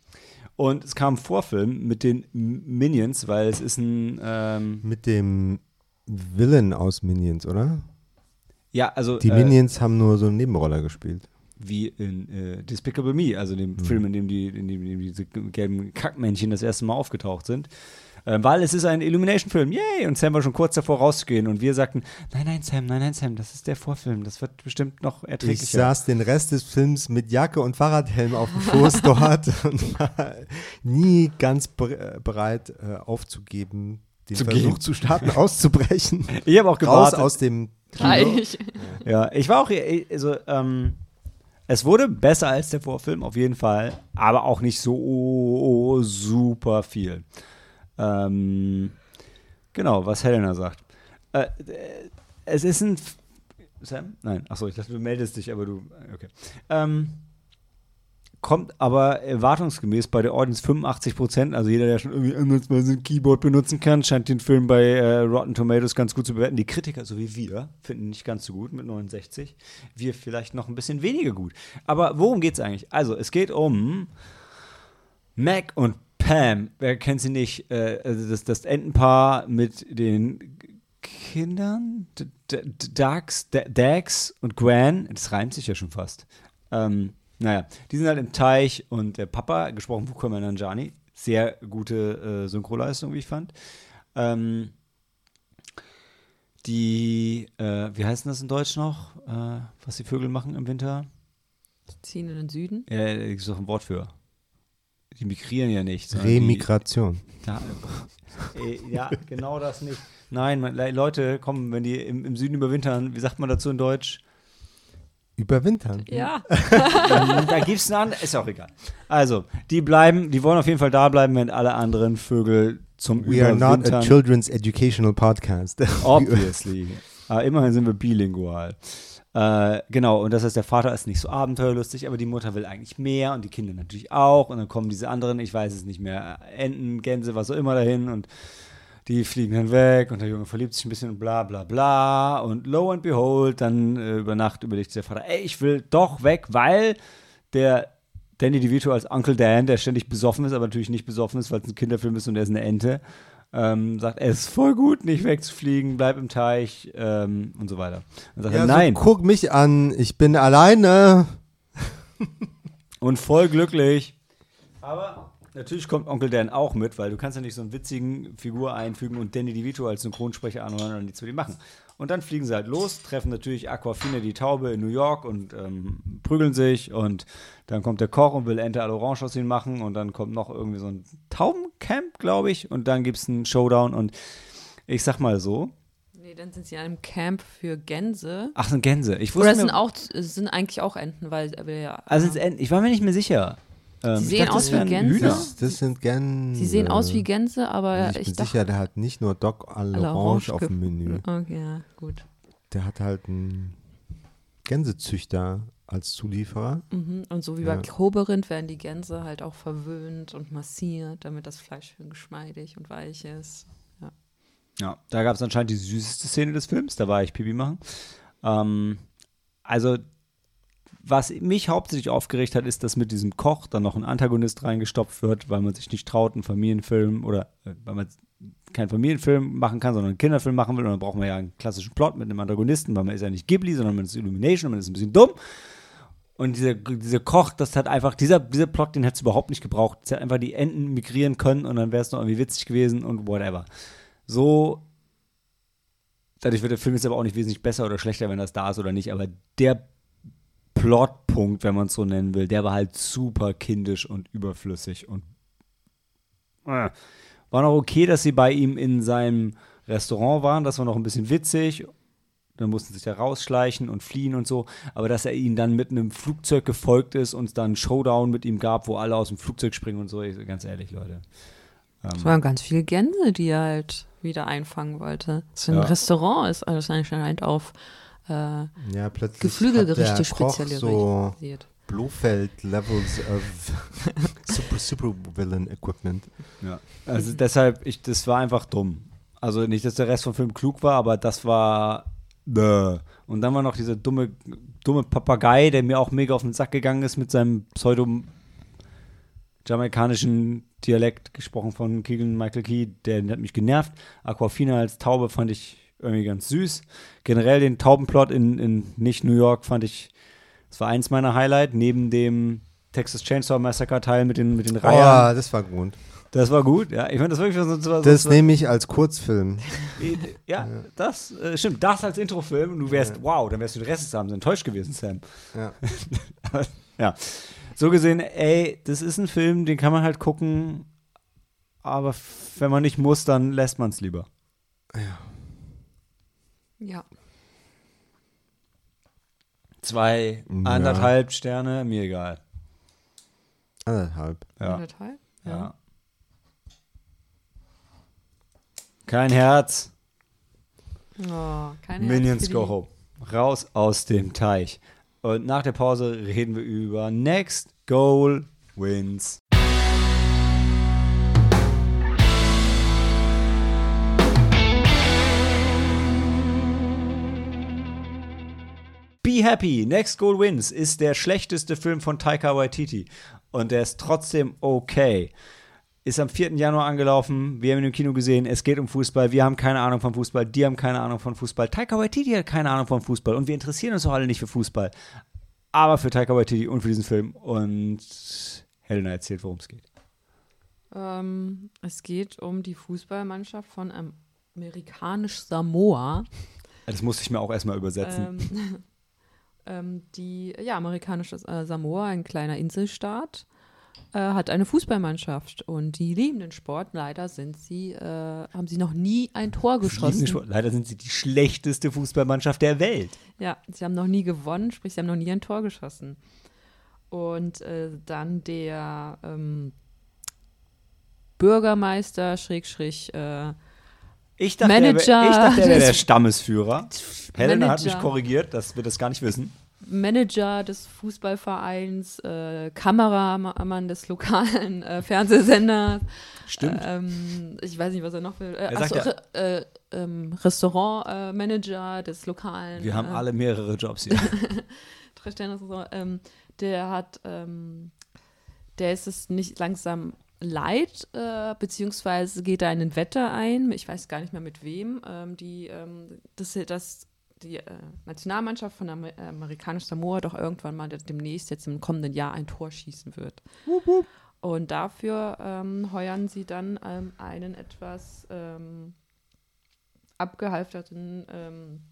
und es kam ein Vorfilm mit den Minions, weil es ist ein, ähm, Mit dem Villain aus Minions, oder? ja, also Die äh, Minions haben nur so eine Nebenrolle gespielt. wie in äh, Despicable Me, also dem Film, in dem, die, in dem, in dem diese gelben Kackmännchen das erste Mal aufgetaucht sind. Ähm, weil es ist ein Illumination-Film, yay! Und Sam war schon kurz davor rauszugehen und wir sagten, nein, nein, Sam, nein, nein, Sam, das ist der Vorfilm, das wird bestimmt noch Ich erträglicher. saß den Rest des Films mit Jacke und Fahrradhelm auf dem Schoß dort und war nie ganz ber- bereit äh, aufzugeben, den Zu Versuch gehen. zu starten, auszubrechen. ich habe auch Raus gewartet. aus dem. Reich. Ja, ich war auch, also, ähm, Es wurde besser als der Vorfilm, auf jeden Fall, aber auch nicht so super viel. Ähm, genau, was Helena sagt. Äh, äh, es ist ein. F Sam? Nein, achso, ich dachte, du meldest dich, aber du. Okay. Ähm, kommt aber erwartungsgemäß bei der Audience 85 Prozent. Also jeder, der schon irgendwie ein Keyboard benutzen kann, scheint den Film bei äh, Rotten Tomatoes ganz gut zu bewerten. Die Kritiker, so wie wir, finden nicht ganz so gut mit 69. Wir vielleicht noch ein bisschen weniger gut. Aber worum geht es eigentlich? Also, es geht um Mac und Pam. Wer kennt sie nicht? Äh, also das, das Entenpaar mit den Kindern, D D Dax, D Dax und Gwen, das reimt sich ja schon fast. Ähm, naja, die sind halt im Teich und der Papa, gesprochen von Kumail Nanjiani, sehr gute äh, Synchroleistung, wie ich fand. Ähm, die, äh, wie heißt das in Deutsch noch, äh, was die Vögel machen im Winter? Die ziehen in den Süden. Ja, da gibt es doch ein Wort für. Die migrieren ja nicht. sondern die- Remigration. ja, äh, ja, genau das nicht. Nein, man, Leute kommen, wenn die im, im Süden überwintern, wie sagt man dazu in Deutsch? Überwintern. Ja. Da gibt es einen anderen, ist auch egal. Also, die bleiben, die wollen auf jeden Fall da bleiben, wenn alle anderen Vögel zum We are not a Überwintern. children's educational podcast. Obviously. Aber immerhin sind wir bilingual. Äh, genau, und das heißt, der Vater ist nicht so abenteuerlustig, aber die Mutter will eigentlich mehr und die Kinder natürlich auch. Und dann kommen diese anderen, ich weiß es nicht mehr, Enten, Gänse, was auch immer dahin und die fliegen dann weg und der Junge verliebt sich ein bisschen und bla bla bla. Und lo and behold, dann äh, über Nacht überlegt der Vater, ey, ich will doch weg, weil der Danny DeVito als Uncle Dan, der ständig besoffen ist, aber natürlich nicht besoffen ist, weil es ein Kinderfilm ist und er ist eine Ente, ähm, sagt, es ist voll gut, nicht wegzufliegen, bleib im Teich ähm, und so weiter. Dann sagt Ja, er, so, nein. guck mich an, ich bin alleine. und voll glücklich. Aber natürlich kommt Onkel Dan auch mit, weil du kannst ja nicht so einen witzigen Figur einfügen und Danny DeVito als Synchronsprecher anhören und nichts für die machen. Und dann fliegen sie halt los, treffen natürlich Aquafina die Taube in New York und ähm, prügeln sich und dann kommt der Koch und will Ente à l'Orange aus ihnen machen und dann kommt noch irgendwie so ein Taubencamp, glaube ich, und dann gibt es einen Showdown und ich sag mal so, Nee, dann sind sie in einem Camp für Gänse. ach, sind Gänse. Ich Oder wusste es sind auch sind eigentlich auch Enten, weil ja. also sind's Enten. ich war mir nicht mehr sicher. Ähm, Sie ich sehen dachte, aus wie Gänse. Hühner. Das, das sind Gänse. sie sehen aus wie Gänse, aber ich ich, bin dachte. sicher, der hat nicht nur Doc à l'Orange auf dem Menü. Okay, ja, gut. Der hat halt einen Gänsezüchter als Zulieferer. Mhm. Und so wie Ja. bei Koberind werden die Gänse halt auch verwöhnt und massiert, damit das Fleisch schön geschmeidig und weich ist. Ja, da gab es anscheinend die süßeste Szene des Films, da war ich Pipi machen. Ähm, also, was mich hauptsächlich aufgeregt hat, ist, dass mit diesem Koch dann noch ein Antagonist reingestopft wird, weil man sich nicht traut, einen Familienfilm oder äh, weil man keinen Familienfilm machen kann, sondern einen Kinderfilm machen will. Und dann braucht man ja einen klassischen Plot mit einem Antagonisten, weil man ist ja nicht Ghibli, sondern man ist Illumination und man ist ein bisschen dumm. Und dieser, dieser Koch, das hat einfach, dieser, dieser Plot, den hätte es überhaupt nicht gebraucht. Es hätte einfach die Enten migrieren können und dann wäre es noch irgendwie witzig gewesen und whatever. So, dadurch wird der Film jetzt aber auch nicht wesentlich besser oder schlechter, wenn das da ist oder nicht, aber der Plotpunkt, wenn man es so nennen will, der war halt super kindisch und überflüssig und äh, war noch okay, dass sie bei ihm in seinem Restaurant waren, das war noch ein bisschen witzig. Dann mussten sie sich da rausschleichen und fliehen und so. Aber dass er ihnen dann mit einem Flugzeug gefolgt ist und es dann einen Showdown mit ihm gab, wo alle aus dem Flugzeug springen und so, ganz ehrlich, Leute. Es waren ganz viele Gänse, die er halt wieder einfangen wollte. So ein Ja. Restaurant ist alles anscheinend auf äh, Ja, plötzlich Geflügelgerichte hat der Koch so spezialisiert. Blofeld-Levels of super, super Villain Equipment. Ja. Also deshalb, ich, das war einfach dumm. Also nicht, dass der Rest vom Film klug war, aber das war. Bäh. Und dann war noch dieser dumme, dumme Papagei, der mir auch mega auf den Sack gegangen ist mit seinem pseudo-jamaikanischen Dialekt, gesprochen von Keegan Michael Key, der hat mich genervt. Aquafina als Taube fand ich irgendwie ganz süß. Generell den Taubenplot in, in nicht New York fand ich, das war eins meiner Highlight, neben dem Texas Chainsaw Massacre Teil mit den, mit den Reihern. Oh, das war gut. Das war gut, ja. Ich fand das wirklich so, so, Das so, nehme ich als Kurzfilm. ja, das äh, stimmt. Das als Introfilm. Du wärst, wow, dann wärst du den Rest des Abends enttäuscht gewesen, Sam. Ja. ja. So gesehen, ey, das ist ein Film, den kann man halt gucken, aber wenn man nicht muss, dann lässt man es lieber. Ja. Zwei, Ja. anderthalb Sterne, mir egal. Anderthalb. Ja. Anderthalb? ja. Kein Herz. Oh, kein Minions Herz go home. Raus aus dem Teich. Und nach der Pause reden wir über Next Goal Wins. Be Happy, Next Goal Wins ist der schlechteste Film von Taika Waititi. Und der ist trotzdem okay. Ist am 4. Januar angelaufen. Wir haben ihn im Kino gesehen. Es geht um Fußball. Wir haben keine Ahnung von Fußball. Die haben keine Ahnung von Fußball. Taika Waititi hat keine Ahnung von Fußball. Und wir interessieren uns auch alle nicht für Fußball. Aber für Taika Waititi und für diesen Film. Und Helena erzählt, worum es geht. Ähm, es geht um die Fußballmannschaft von amerikanisch Samoa. Das musste ich mir auch erstmal übersetzen. Ähm, ähm, die, ja, amerikanisches äh, Samoa, ein kleiner Inselstaat, äh, hat eine Fußballmannschaft und die lieben den Sport. Leider sind sie, äh, haben sie noch nie ein Tor geschossen. Leider sind sie die schlechteste Fußballmannschaft der Welt. Ja, sie haben noch nie gewonnen, sprich, sie haben noch nie ein Tor geschossen. Und äh, dann der ähm, Bürgermeister, Schrägstrich, äh, Ich dachte, Manager er wär, ich dachte, er wäre der Stammesführer. Helena hat mich korrigiert, dass wir das gar nicht wissen. Manager des Fußballvereins, äh, Kameramann des lokalen äh, Fernsehsenders. Stimmt. Ähm, ich weiß nicht, was er noch will. Äh, achso, äh, ähm, Restaurantmanager des lokalen. wir haben äh, alle mehrere Jobs hier. drei Sterne Restaurant. Ähm, der hat, ähm, der ist es nicht langsam leid, äh, beziehungsweise geht er einen Wetter ein. Ich weiß gar nicht mehr mit wem. Ähm, die, ähm, das, das die äh, Nationalmannschaft von Amer äh, amerikanisch Samoa doch irgendwann mal demnächst jetzt im kommenden Jahr ein Tor schießen wird. Und dafür ähm, heuern sie dann ähm, einen etwas ähm, abgehalfterten ähm,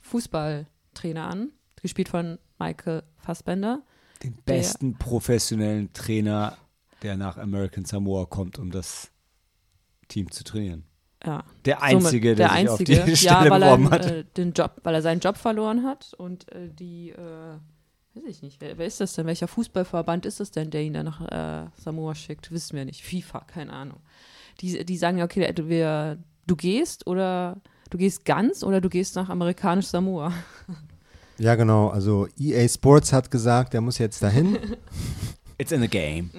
Fußballtrainer an, gespielt von Michael Fassbender. Den besten professionellen Trainer, der nach American Samoa kommt, um das Team zu trainieren. Ja, Der Einzige, Somit der, der sich Einzige, auf die ja, Stelle weil beworben er, hat. äh, den Job, weil er seinen Job verloren hat und äh, die, äh, weiß ich nicht, wer, wer ist das denn? Welcher Fußballverband ist es denn, der ihn dann nach äh, Samoa schickt? Wissen wir nicht. FIFA, keine Ahnung. Die, die sagen ja, okay, du, wir, du gehst oder du gehst ganz oder du gehst nach amerikanisch Samoa. Ja, genau. Also EA Sports hat gesagt, er muss jetzt dahin. It's in the game.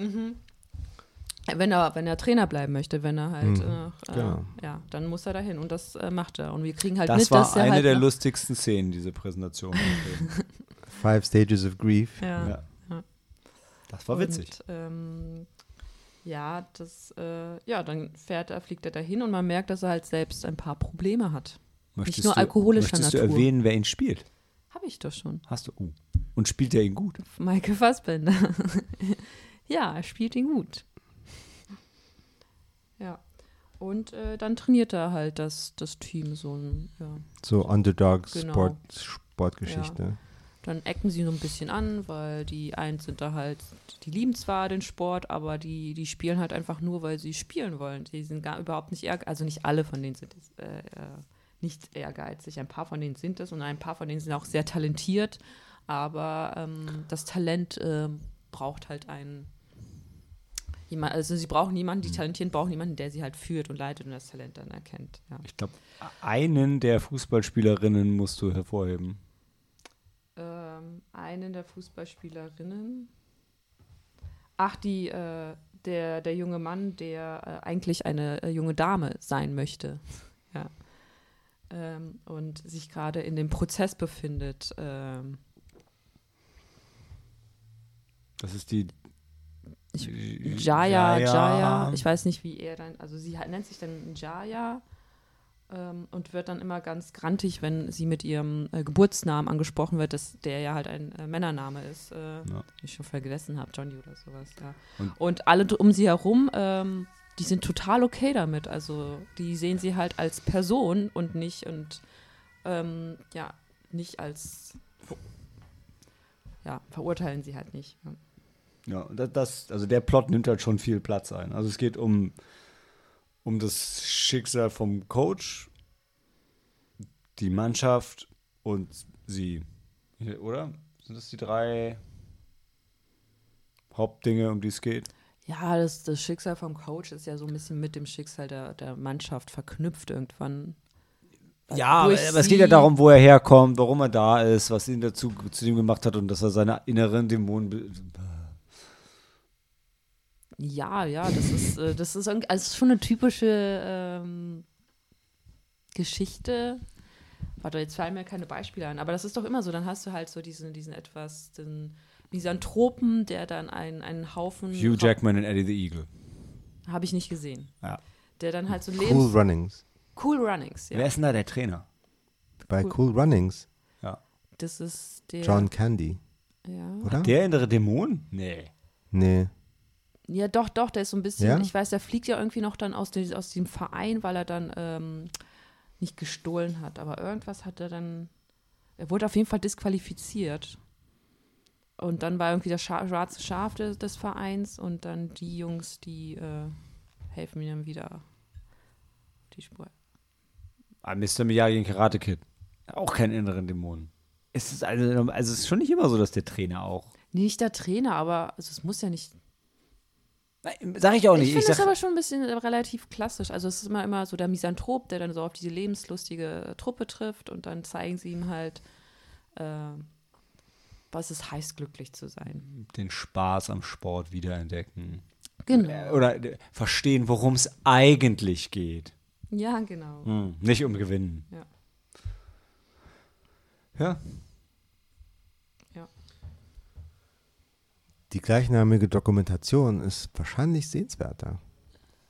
Wenn er, wenn er Trainer bleiben möchte, wenn er halt, Mhm, äh, äh, genau. ja, dann muss er dahin und das äh, macht er. Und wir kriegen halt Das mit, war dass er eine halt der noch- lustigsten Szenen, diese Präsentation. Five Stages of Grief. Ja. ja. Ja. Das war witzig. Und, ähm, ja, das, äh, ja, dann fährt er, fliegt er dahin und man merkt, dass er halt selbst ein paar Probleme hat. Möchtest nur du, alkoholischer möchtest Natur. du erwähnen, wer ihn spielt? Habe ich doch schon. Hast du. Uh. Und spielt er ihn gut? Michael Fassbender. ja, er spielt ihn gut. Ja. Und äh, dann trainiert er halt das, das Team so ein, ja. So Underdog Genau. Sportgeschichte. Dann ecken sie so ein bisschen an, weil die einen sind da halt, die lieben zwar den Sport, aber die, die spielen halt einfach nur, weil sie spielen wollen. Die sind gar überhaupt nicht ehrgeizig, also nicht alle von denen sind es, äh, äh, nicht ehrgeizig. Ein paar von denen sind es und ein paar von denen sind auch sehr talentiert, aber ähm, das Talent ähm, braucht halt einen, jemand, also sie brauchen jemanden, die talentieren, brauchen jemanden, der sie halt führt und leitet und das Talent dann erkennt. Ja. Ich glaube, einen der Fußballspielerinnen musst du hervorheben. ähm, einen der Fußballspielerinnen. Ach, die, äh, der, der junge Mann, der äh, eigentlich eine äh, junge Dame sein möchte. ja. Ähm, und sich gerade in dem Prozess befindet. Ähm, Das ist die. Ich, Jaya, Jaya. Jaya, ich weiß nicht, wie er dann, also sie nennt sich dann Jaya ähm, und wird dann immer ganz grantig, wenn sie mit ihrem äh, Geburtsnamen angesprochen wird, dass der ja halt ein äh, Männername ist, äh, Ja. den ich schon vergessen habe, Johnny oder sowas, ja. Und- Und, alle um sie herum, ähm, die sind total okay damit, also die sehen sie halt als Person und nicht und ähm, ja, nicht als ja, verurteilen sie halt nicht. Ja. Ja, das, also der Plot nimmt halt schon viel Platz ein. Also es geht um, um das Schicksal vom Coach, die Mannschaft und sie. Oder? Sind das die drei Hauptdinge, um die es geht? Ja, das, das Schicksal vom Coach ist ja so ein bisschen mit dem Schicksal der, der Mannschaft verknüpft irgendwann. Ja, aber es geht ja darum, wo er herkommt, warum er da ist, was ihn dazu zu dem gemacht hat und dass er seine inneren Dämonen. Ja, ja, das ist, äh, das ist, irgendwie- also es ist schon eine typische ähm, Geschichte. Warte, jetzt fallen mir keine Beispiele ein, aber das ist doch immer so. Dann hast du halt so diesen, diesen etwas, den Misanthropen, der dann einen, einen Haufen. Hugh Jackman und Eddie the Eagle. Habe ich nicht gesehen. Ja. Der dann halt so Cool Lebens. Runnings. Cool Runnings, ja. Wer ist denn da der Trainer? Bei Cool. Cool Runnings. Das ist der. John Candy, Ja. oder? Der innere Dämon? Nee. Nee. Ja, doch, doch, der ist so ein bisschen, Ja? ich weiß, der fliegt ja irgendwie noch dann aus, dem- aus dem Verein, weil er dann ähm, nicht gestohlen hat. Aber irgendwas hat er dann, er wurde auf jeden Fall disqualifiziert. Und dann war irgendwie das Scha schwarze Schaf des, des Vereins und dann die Jungs, die äh, helfen ihm dann wieder auf die Spur. Ah, Mr. Miyagi in Karate Kid. Auch keinen inneren Dämonen. Es ist also, also es ist schon nicht immer so, dass der Trainer auch. Nicht der Trainer, aber also es muss ja nicht. Sag ich auch Ich nicht. finde Ich das sag, aber schon ein bisschen relativ klassisch. Also es ist immer, immer so der Misanthrop, der dann so auf diese lebenslustige Truppe trifft und dann zeigen sie ihm halt, äh, was es heißt, glücklich zu sein. den Spaß am Sport wiederentdecken. Genau. Oder äh, verstehen, worum es eigentlich geht. Ja, genau. Hm, nicht um Gewinnen. Ja. Ja. Die gleichnamige Dokumentation ist wahrscheinlich sehenswerter.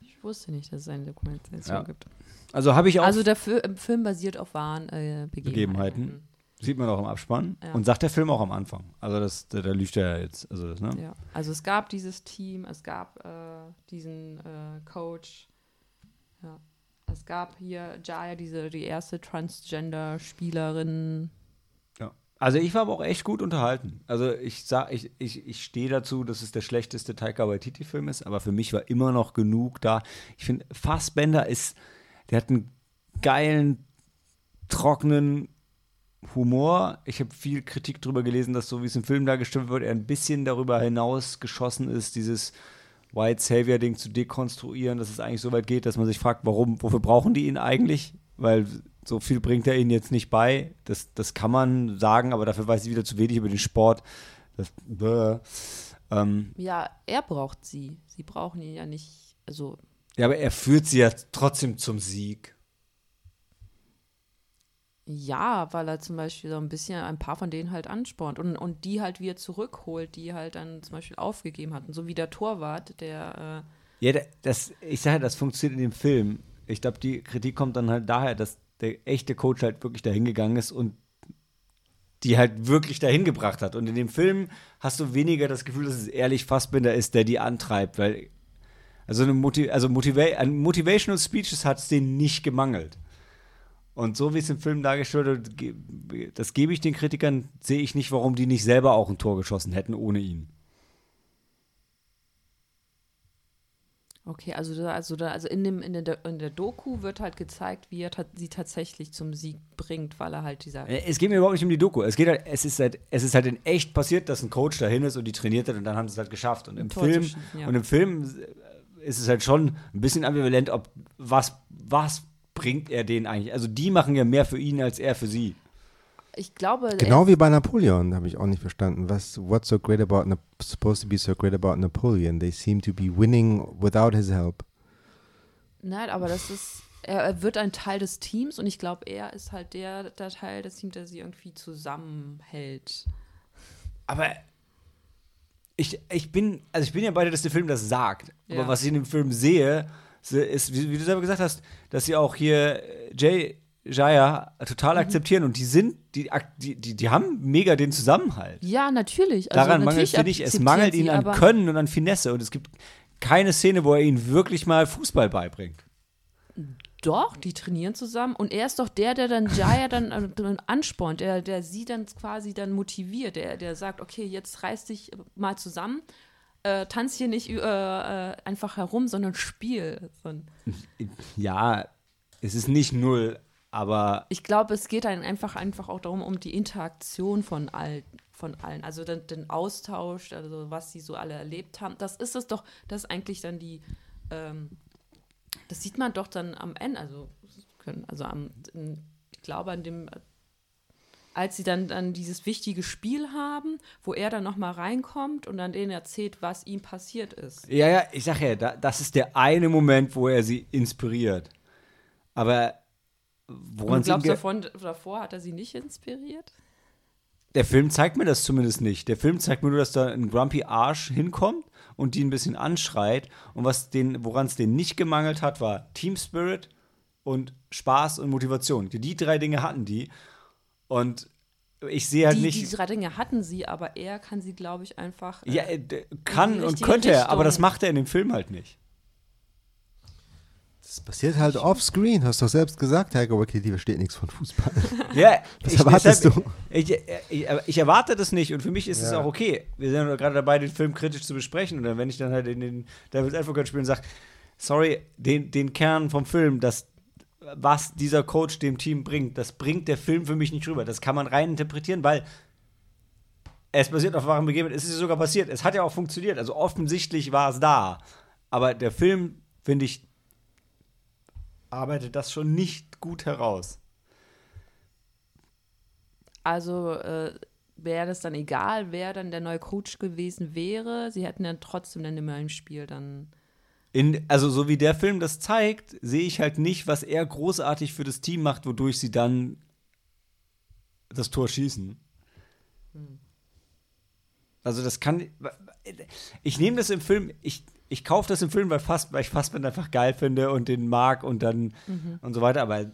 Ich wusste nicht, dass es eine Dokumentation Ja. gibt. Also habe ich auch, Also der Fi Film basiert auf wahren äh, Begebenheiten. Begebenheiten. sieht man auch im Abspann. Ja. Und sagt der Film auch am Anfang. Also das, da, da lief der ja jetzt. Also das, ne? Ja. Also es gab dieses Team, es gab äh, diesen äh, Coach. Ja. Es gab hier Jaya, diese die erste Transgender-Spielerin. Also ich war aber auch echt gut unterhalten. Also ich sag, ich, ich, ich stehe dazu, dass es der schlechteste Taika Waititi-Film ist, aber für mich war immer noch genug da. Ich finde, Fassbender ist, der hat einen geilen, trockenen Humor. Ich habe viel Kritik darüber gelesen, dass so wie es im Film dargestellt wird, er ein bisschen darüber hinaus geschossen ist, dieses White Savior-Ding zu dekonstruieren, dass es eigentlich so weit geht, dass man sich fragt, warum, wofür brauchen die ihn eigentlich? Weil so viel bringt er ihnen jetzt nicht bei. Das, das kann man sagen, aber dafür weiß ich wieder zu wenig über den Sport. Das, ähm, Ja, er braucht sie. Sie brauchen ihn ja nicht. Also ja, aber er führt sie ja trotzdem zum Sieg. ja, weil er zum Beispiel so ein bisschen ein paar von denen halt anspornt und, und die halt wieder zurückholt, die halt dann zum Beispiel aufgegeben hatten. So wie der Torwart, der äh, Ja, da- das, ich sage, das funktioniert in dem Film. Ich glaube, die Kritik kommt dann halt daher, dass der echte Coach halt wirklich dahin gegangen ist und die halt wirklich dahin gebracht hat. Und in dem Film hast du weniger das Gefühl, dass es ehrlich Fassbinder ist, der die antreibt, weil also eine Motiv also Motiva an Motivational Speeches hat es denen nicht gemangelt. Und so wie es im Film dargestellt wird, das gebe ich den Kritikern, sehe ich nicht, warum die nicht selber auch ein Tor geschossen hätten ohne ihn. Okay, also da, also da, also in dem in der in der Doku wird halt gezeigt, wie er ta sie tatsächlich zum Sieg bringt, weil er halt dieser Äh, Es geht mir überhaupt nicht um die Doku. Es geht halt, es ist halt, es ist halt in echt passiert, dass ein Coach dahin ist und die trainiert hat und dann haben sie es halt geschafft. Und im Tor Film, ja. und im Film ist es halt schon ein bisschen ambivalent, ob was, was bringt er denen eigentlich? Also die machen ja mehr für ihn als er für sie. Ich glaube Genau wie bei Napoleon, habe ich auch nicht verstanden. Was, what's so great about, Na- supposed to be so great about Napoleon? They seem to be winning without his help. Nein, aber das ist er, er wird ein Teil des Teams und ich glaube, er ist halt der, der Teil des Teams, der sie irgendwie zusammenhält. Aber ich, ich bin, also ich bin ja bei dir, dass der Film das sagt. Ja. Aber was ich in dem Film sehe, se- ist, wie, wie du selber gesagt hast, dass sie auch hier äh, Jay Jaya total akzeptieren und die sind, die, die, die, die haben mega den Zusammenhalt. Ja, natürlich. Also Daran mangelt dir nicht. Es mangelt ihnen an Können und an Finesse und es gibt keine Szene, wo er ihnen wirklich mal Fußball beibringt. Doch, die trainieren zusammen und er ist doch der, der dann Jaya dann, äh, dann anspornt, der, der sie dann quasi dann motiviert, der, der sagt, okay, jetzt reiß dich mal zusammen, äh, tanz hier nicht äh, äh, einfach herum, sondern spiel. Ja, es ist nicht null aber Ich glaube, es geht dann einfach, einfach auch darum, um die Interaktion von, all, von allen. Also den, den Austausch, also was sie so alle erlebt haben. Das ist es doch, das ist eigentlich dann die, ähm, das sieht man doch dann am Ende, also, können- also am, in, ich glaube an dem, als sie dann, dann dieses wichtige Spiel haben, wo er dann nochmal reinkommt und dann denen erzählt, was ihm passiert ist. Ja, ja, ich sag ja, da, das ist der eine Moment, wo er sie inspiriert. Aber woran Und glaubst du, davon, davor hat er sie nicht inspiriert? der Film zeigt mir das zumindest nicht. Der Film zeigt mir nur, dass da ein Grumpy Arsch hinkommt und die ein bisschen anschreit. Und was den, woran es denen nicht gemangelt hat, war Team Spirit und Spaß und Motivation. Die, die drei Dinge hatten die. Und ich sehe halt die, nicht. die drei Dinge hatten sie, aber er kann sie, glaube ich, einfach. äh, ja, äh, kann und könnte er, aber das Richtung. macht er in dem Film halt nicht. Das passiert halt offscreen, hast du doch selbst gesagt, Tiger Waititi versteht nichts von Fußball. Ja, Was erwartest deshalb- du? Ich, ich, ich erwarte das nicht und für mich ist es Ja. auch okay. Wir sind ja gerade dabei, den Film kritisch zu besprechen und dann, wenn ich dann halt in den Devil's Advocate spiele und sage, sorry, den, den Kern vom Film, das, was dieser Coach dem Team bringt, das bringt der Film für mich nicht rüber. Das kann man rein interpretieren, weil es basiert auf wahren Begebenheiten. Es ist ja sogar passiert. Es hat ja auch funktioniert. Also offensichtlich war es da. Aber der Film, finde ich, arbeitet das schon nicht gut heraus. Also äh, wäre das dann egal, wer dann der neue Coach gewesen wäre. Sie hätten dann trotzdem dann immer im Spiel dann. In, also so wie der Film das zeigt, sehe ich halt nicht, was er großartig für das Team macht, wodurch sie dann das Tor schießen. Also das kann. Ich nehme das im Film, ich, ich kaufe das im Film, weil, Fass, weil ich Fassbender einfach geil finde und den mag und dann und so weiter, aber.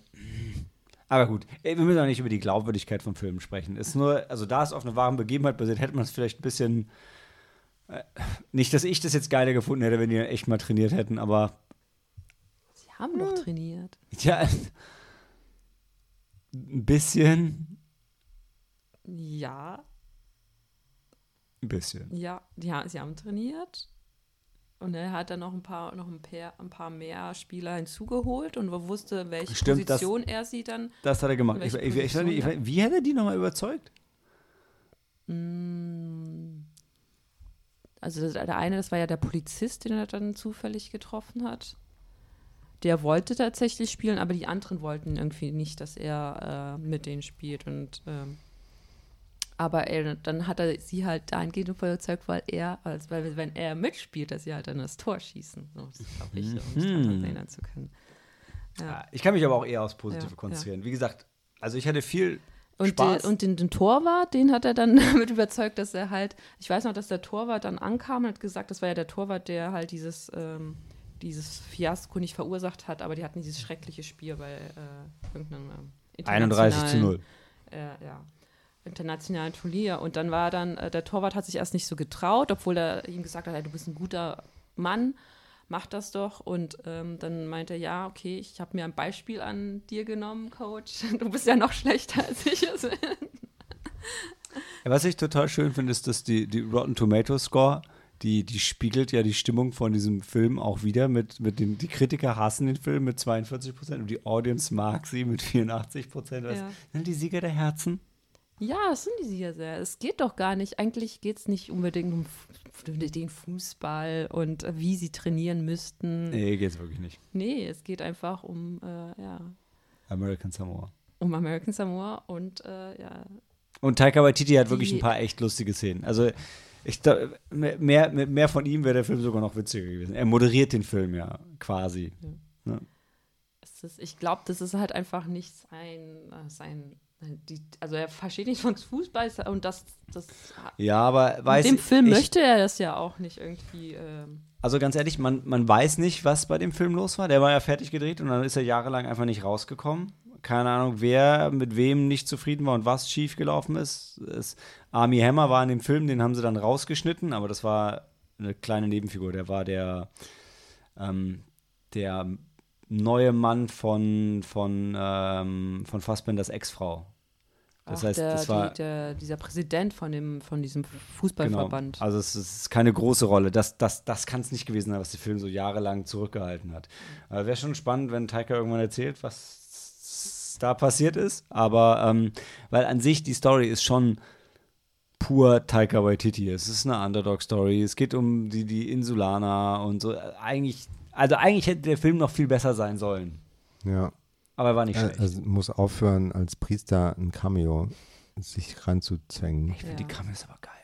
Aber gut, wir müssen auch nicht über die Glaubwürdigkeit vom Film sprechen. Ist nur, also da es auf einer wahren Begebenheit basiert, hätte man es vielleicht ein bisschen. äh, Nicht, dass ich das jetzt geiler gefunden hätte, wenn die echt mal trainiert hätten, aber Sie haben doch trainiert. ja, ein bisschen, Ja, ein bisschen. ja, ja, sie haben trainiert. Und er hat dann noch ein paar, noch ein paar, ein paar mehr Spieler hinzugeholt und wusste, welche Stimmt, das- Position er sie dann. Das hat er gemacht. Ich, ich, ich, wie hat er die nochmal überzeugt? Mm, Also das- der eine, das war ja der Polizist, den er dann zufällig getroffen hat. Der wollte tatsächlich spielen, aber die anderen wollten irgendwie nicht, dass er äh, mit denen spielt. Und ähm, aber er, dann hat er sie halt dahingehend überzeugt, weil er, also weil wenn er mitspielt, dass sie halt dann das Tor schießen. So, das glaube ich, um sich daran erinnern zu können. Ja. Ich kann mich aber auch eher aufs Positive Ja, konzentrieren. Wie gesagt, also ich hatte viel Und, Spaß. den, und den, den Torwart, den hat er dann damit überzeugt, dass er halt, ich weiß noch, dass der Torwart dann ankam und hat gesagt, das war ja der Torwart, der halt dieses, ähm, dieses Fiasko nicht verursacht hat, aber die hatten dieses schreckliche Spiel bei äh, irgendeinem ähm, 31 zu 0. äh, ja, internationalen Turnier. Und dann war dann, äh, der Torwart hat sich erst nicht so getraut, obwohl er ihm gesagt hat, hey, du bist ein guter Mann, mach das doch. Und ähm, dann meinte er, ja, okay, ich habe mir ein Beispiel an dir genommen, Coach. Du bist ja noch schlechter als ich es bin. Was ich total schön finde, ist, dass die, die Rotten Tomato Score, die, die spiegelt ja die Stimmung von diesem Film auch wieder. Mit, mit den, die Kritiker hassen den Film mit 42 Prozent und die Audience mag sie mit 84 Prozent. Ja. sind die Sieger der Herzen? Ja, das sind die sicher sehr. Es geht doch gar nicht. Eigentlich geht es nicht unbedingt um den Fußball und äh, wie sie trainieren müssten. Nee, geht's wirklich nicht. Nee, es geht einfach um, äh, ja, American Samoa. um American Samoa und äh, ja, Und Taika Waititi hat wirklich Die- ein paar echt lustige Szenen. Also ich da- mehr, mehr, mehr von ihm wäre der Film sogar noch witziger gewesen. Er moderiert den Film ja quasi. es ist, ich glaube, das ist halt einfach nicht sein, äh, sein die, also er versteht nicht von Fußball und das, das Ja, aber weiß mit dem Film ich, möchte er das ja auch nicht irgendwie. Ähm, Also ganz ehrlich, man, man weiß nicht, was bei dem Film los war. Der war ja fertig gedreht und dann ist er jahrelang einfach nicht rausgekommen. Keine Ahnung, wer mit wem nicht zufrieden war und was schiefgelaufen ist. Es, Army Hammer war in dem Film, den haben sie dann rausgeschnitten, aber das war eine kleine Nebenfigur. Der war der, ähm, der neue Mann von, von, ähm, von Fassbenders Ex-Frau. Das auch heißt, der, das war die, der, dieser Präsident von, dem, von diesem Genau. Fußballverband. Also es ist keine große Rolle. Das, das, das kann es nicht gewesen sein, was der Film so jahrelang zurückgehalten hat. Aber wäre schon spannend, wenn Taika irgendwann erzählt, was da passiert ist, aber ähm, weil an sich die Story ist schon pur Taika Waititi. Es ist eine Underdog-Story. Es geht um die, die Insulaner und so. Eigentlich, also eigentlich hätte der Film noch viel besser sein sollen. Ja. Aber er war nicht Er, schlecht. also muss aufhören, als Priester ein Cameo sich ranzuzwängen. ich finde die Cameos aber geil.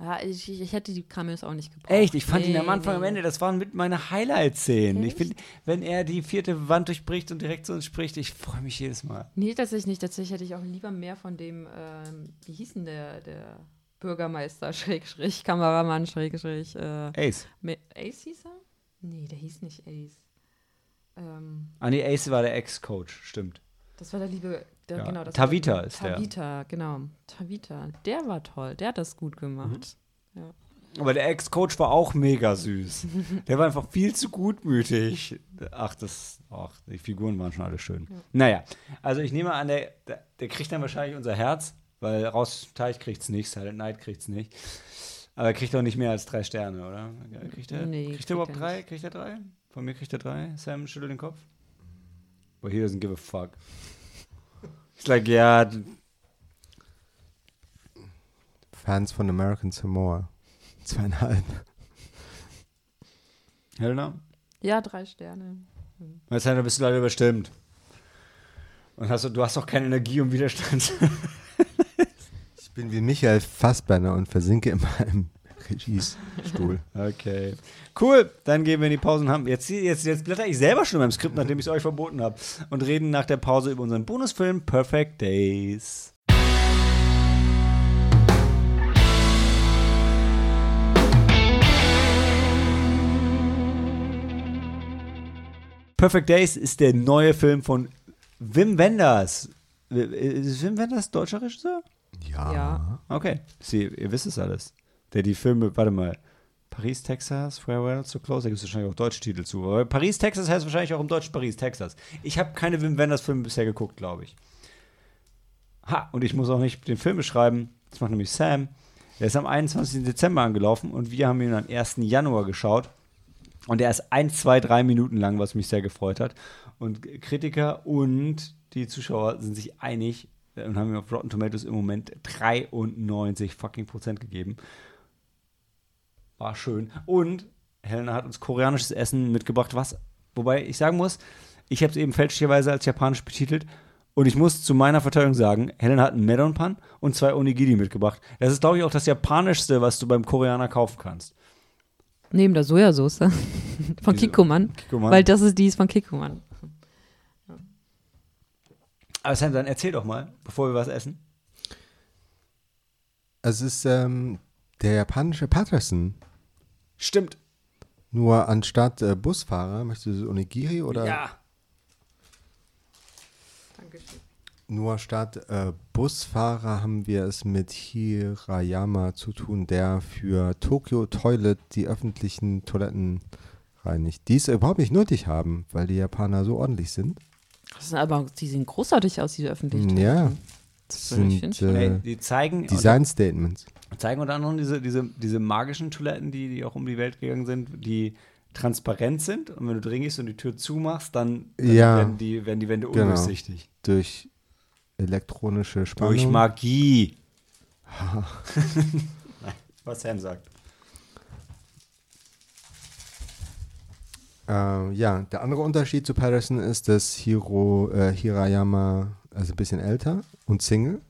Ja, ich, ich hätte die Cameos auch nicht gebraucht. Echt, ich fand ihn Nee, am Anfang, nee. am Ende, das waren mit meine Highlight-Szenen. Ich finde, wenn er die vierte Wand durchbricht und direkt zu uns spricht, ich freue mich jedes Mal. Nee, tatsächlich nicht. Tatsächlich hätte ich auch lieber mehr von dem, ähm, wie hieß denn der, der Bürgermeister, Schrägstrich, Kameramann, Schrägstrich, äh, Ace. Ace hieß er? Nee, der hieß nicht Ace. Ähm, Ah, nee, Ace war der Ex-Coach, stimmt. das war der liebe, der, Ja, genau. Tavita war ist der. Tavita, genau. Tavita, der war toll, der hat das gut gemacht. Aber der Ex-Coach war auch mega süß. Der war einfach viel zu gutmütig. Ach, das, ach, die Figuren waren schon alle schön. Naja, also ich nehme an, der, der, der kriegt dann wahrscheinlich unser Herz, weil raus Teich kriegt's nicht, Silent Night kriegt's nicht. Aber er kriegt auch nicht mehr als drei Sterne, oder? Kriegt er, Nee, kriegt kriegt er überhaupt er drei? Kriegt er drei? Von mir kriegt er drei? Sam schüttelt den Kopf. But he doesn't give a fuck. It's like, ja, d- Fans von American Samoa. Zweieinhalb. Helena? Ja, drei Sterne. Jetzt da bist du leider überstimmt. Und hast du, du hast auch keine Energie um Widerstand. Bin wie Michael Fassbender und versinke in meinem Regiestuhl. Okay. Cool, dann gehen wir in die Pause und haben. Jetzt, jetzt, jetzt blätter ich selber schon meinem Skript, nachdem ich es euch verboten habe. Und reden nach der Pause über unseren Bonusfilm Perfect Days. Perfect Days ist der neue Film von Wim Wenders. Ist Wim Wenders deutscher Regisseur? Ja. Ja. Okay, Sie, ihr wisst es alles. Der die Filme, warte mal, Paris, Texas, Farewell to Close, da gibt es wahrscheinlich auch deutsche Titel zu. Aber Paris, Texas heißt wahrscheinlich auch im Deutschen Paris, Texas. Ich habe keine Wim Wenders Filme bisher geguckt, glaube ich. Ha, und ich muss auch nicht den Film beschreiben. Das macht nämlich Sam. Der ist am 21. Dezember angelaufen und wir haben ihn am 1. Januar geschaut. Und er ist 1, 2, 3 Minuten lang, was mich sehr gefreut hat. Und Kritiker und die Zuschauer sind sich einig und haben ihm auf Rotten Tomatoes im Moment 93 fucking Prozent gegeben. War schön. Und Helena hat uns koreanisches Essen mitgebracht, was, wobei ich sagen muss, ich habe es eben fälschlicherweise als japanisch betitelt. Und ich muss zu meiner Verteidigung sagen, Helen hat einen Medon Pan und zwei Onigiri mitgebracht. Das ist, glaube ich, auch das japanischste, was du beim Koreaner kaufen kannst. Neben der Sojasauce von? Kikkoman. Kikkoman. Weil das ist die ist von Kikkoman. Aber Sam, dann erzähl doch mal, bevor wir was essen. Es ist ähm, der japanische Patterson. Stimmt. Nur anstatt äh, Busfahrer, möchtest du Onigiri oder Ja. Dankeschön. nur statt äh, Busfahrer haben wir es mit Hirayama zu tun, der für Tokyo Toilet die öffentlichen Toiletten reinigt. Die es überhaupt nicht nötig haben, weil die Japaner so ordentlich sind. Das sind aber, die sehen großartig aus, diese öffentlichen. Ja, Toiletten. das würde ich sind äh, die zeigen, Design Statements. zeigen unter anderem diese, diese, diese magischen Toiletten, die, die auch um die Welt gegangen sind, die transparent sind. Und wenn du drin gehst und die Tür zumachst, dann, dann Ja. werden, die, werden die Wände Genau. undurchsichtig. Durch elektronische Spannung. Durch Magie. Nein, was Sam sagt. Äh, ja, der andere Unterschied zu Patterson ist, dass Hiro, äh, Hirayama also ein bisschen älter und Single.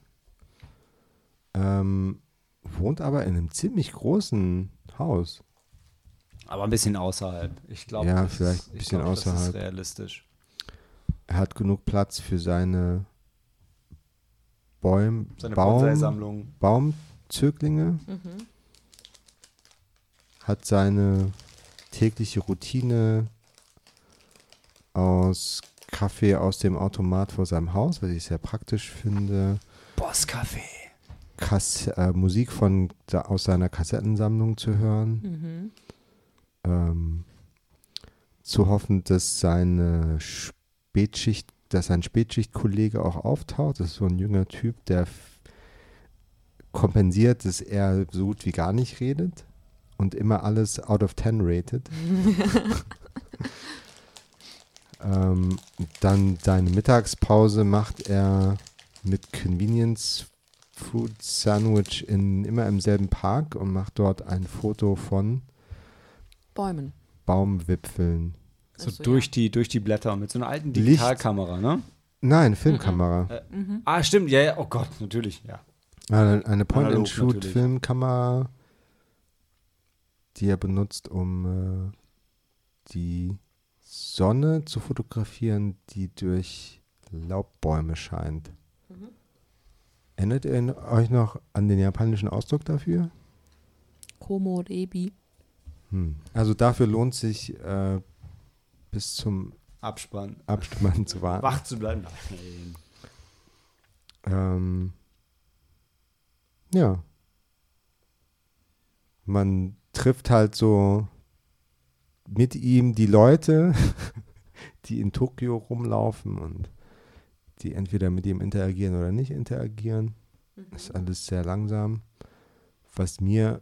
Ähm, wohnt aber in einem ziemlich großen Haus. Aber ein bisschen außerhalb. Ich glaube, Ja, das vielleicht ist- ein ich bisschen glaub, Das außerhalb. ist realistisch. Er hat genug Platz für seine Bäum, Seine Baum. Baumzöglinge. Mhm. Hat seine tägliche Routine aus Kaffee aus dem Automat vor seinem Haus, was ich sehr praktisch finde. Boss-Kaffee. Kass äh, Musik von da, aus seiner Kassettensammlung zu hören. Mhm. Ähm, zu hoffen, dass seine Spätschicht, dass sein Spätschichtkollege auch auftaucht. Das ist so ein junger Typ, der kompensiert, dass er so gut wie gar nicht redet und immer alles out of 10 rated. Ähm, dann seine Mittagspause macht er mit Convenience Food Sandwich in, immer im selben Park und macht dort ein Foto von Bäumen. Baumwipfeln. So Ach so, durch, ja. die, durch die Blätter mit so einer alten. Digitalkamera, ne? Nein, Filmkamera. Äh, Mhm. Ah, stimmt, ja, ja, oh Gott, natürlich, ja. Eine, eine Point-and-Shoot-Filmkamera, die er benutzt, um äh, die Sonne zu fotografieren, die durch Laubbäume scheint. Mhm. Erinnert ihr euch noch an den japanischen Ausdruck dafür? Komo Rebi. Hm. Also dafür lohnt sich äh, bis zum Abspann. Abspann zu warten. Wach zu bleiben. Nein. Ähm, ja. Man trifft halt so mit ihm die Leute, die in Tokio rumlaufen und die entweder mit ihm interagieren oder nicht interagieren. Ist alles sehr langsam. Was mir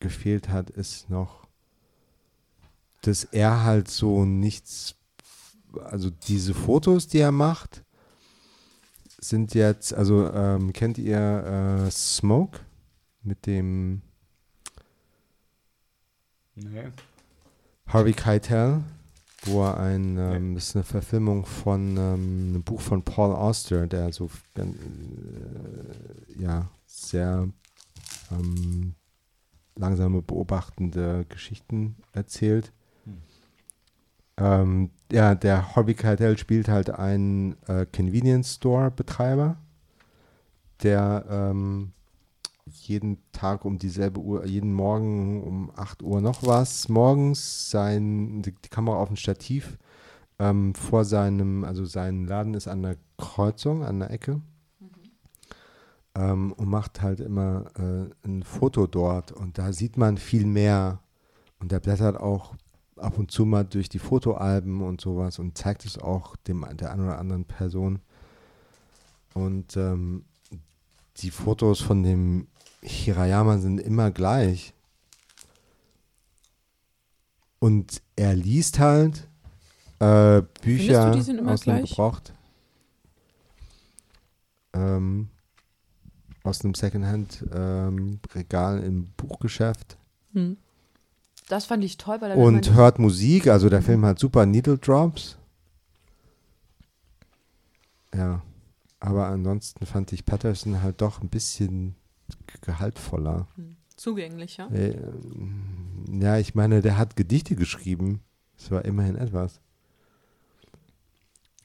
gefehlt hat, ist noch, dass er halt so nichts, also diese Fotos, die er macht, sind jetzt, also ähm, kennt ihr äh, Smoke mit dem Nee. Harvey Keitel, wo er ein, ähm, das ist eine Verfilmung von ähm, einem Buch von Paul Auster, der so äh, ja sehr ähm, langsame beobachtende Geschichten erzählt. Hm. Ähm, ja, der Harvey Keitel spielt halt einen äh, Convenience Store Betreiber, der ähm, jeden Tag um dieselbe Uhr, jeden Morgen um 8 Uhr noch was, morgens sein, die, die Kamera auf ein Stativ ähm, vor seinem, also sein Laden ist an der Kreuzung, an der Ecke. Ähm, und macht halt immer äh, ein Foto dort. Und da sieht man viel mehr. Und der blättert auch ab und zu mal durch die Fotoalben und sowas und zeigt es auch dem der einen oder anderen Person. Und ähm, die Fotos von dem Hirayama sind immer gleich. Und er liest halt äh, Bücher die sind immer aus einem gleich? gebraucht. Ähm, aus einem Secondhand-Regal im Buchgeschäft. Hm. Das fand ich toll, weil Und hört Musik, also der Film hat super Needle Drops. Ja, aber ansonsten fand ich Patterson halt doch ein bisschen gehaltvoller. zugänglich, ja. Äh, Ja, ich meine, der hat Gedichte geschrieben. Das war immerhin etwas.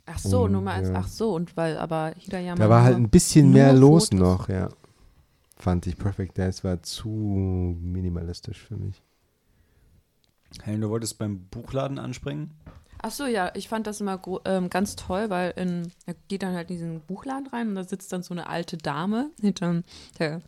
Ach so, Und, nur mal als, ja. ach so, und weil, aber Hirayama. Da war halt ein bisschen mehr los Fotos. noch, ja. Fand ich Perfect Days war zu minimalistisch für mich. Helen, du wolltest beim Buchladen anspringen? Ach so, ja, ich fand das immer ähm, ganz toll, weil in, er geht dann halt in diesen Buchladen rein und da sitzt dann so eine alte Dame hinter der,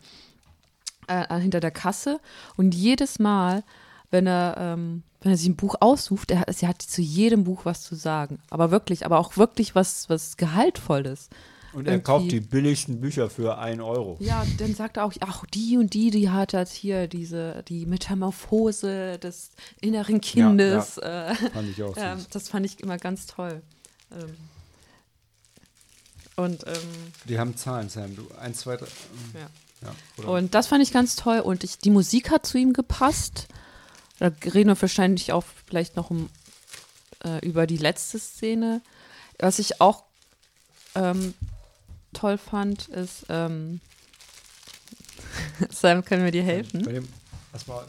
äh, hinter der Kasse und jedes Mal, wenn er, ähm, wenn er sich ein Buch aussucht, er, sie hat zu jedem Buch was zu sagen. Aber wirklich, aber auch wirklich was, was Gehaltvolles. Und er kauft die billigsten Bücher für 1 Euro. Ja, dann sagt er auch, ach, die und die, die hat jetzt hier diese, die Metamorphose des inneren Kindes. Äh, Fand ich auch ja, süß. das fand ich immer ganz toll. Ähm, und, ähm, Die haben Zahlen, Sam. Du, 1, 2, 3. Ja. ja oder? und das fand ich ganz toll. Und ich, die Musik hat zu ihm gepasst. Da reden wir wahrscheinlich auch vielleicht noch um, äh, über die letzte Szene. Was ich auch ähm, toll fand, ist, ähm, Sam, können wir dir helfen? Bei dem, erstmal,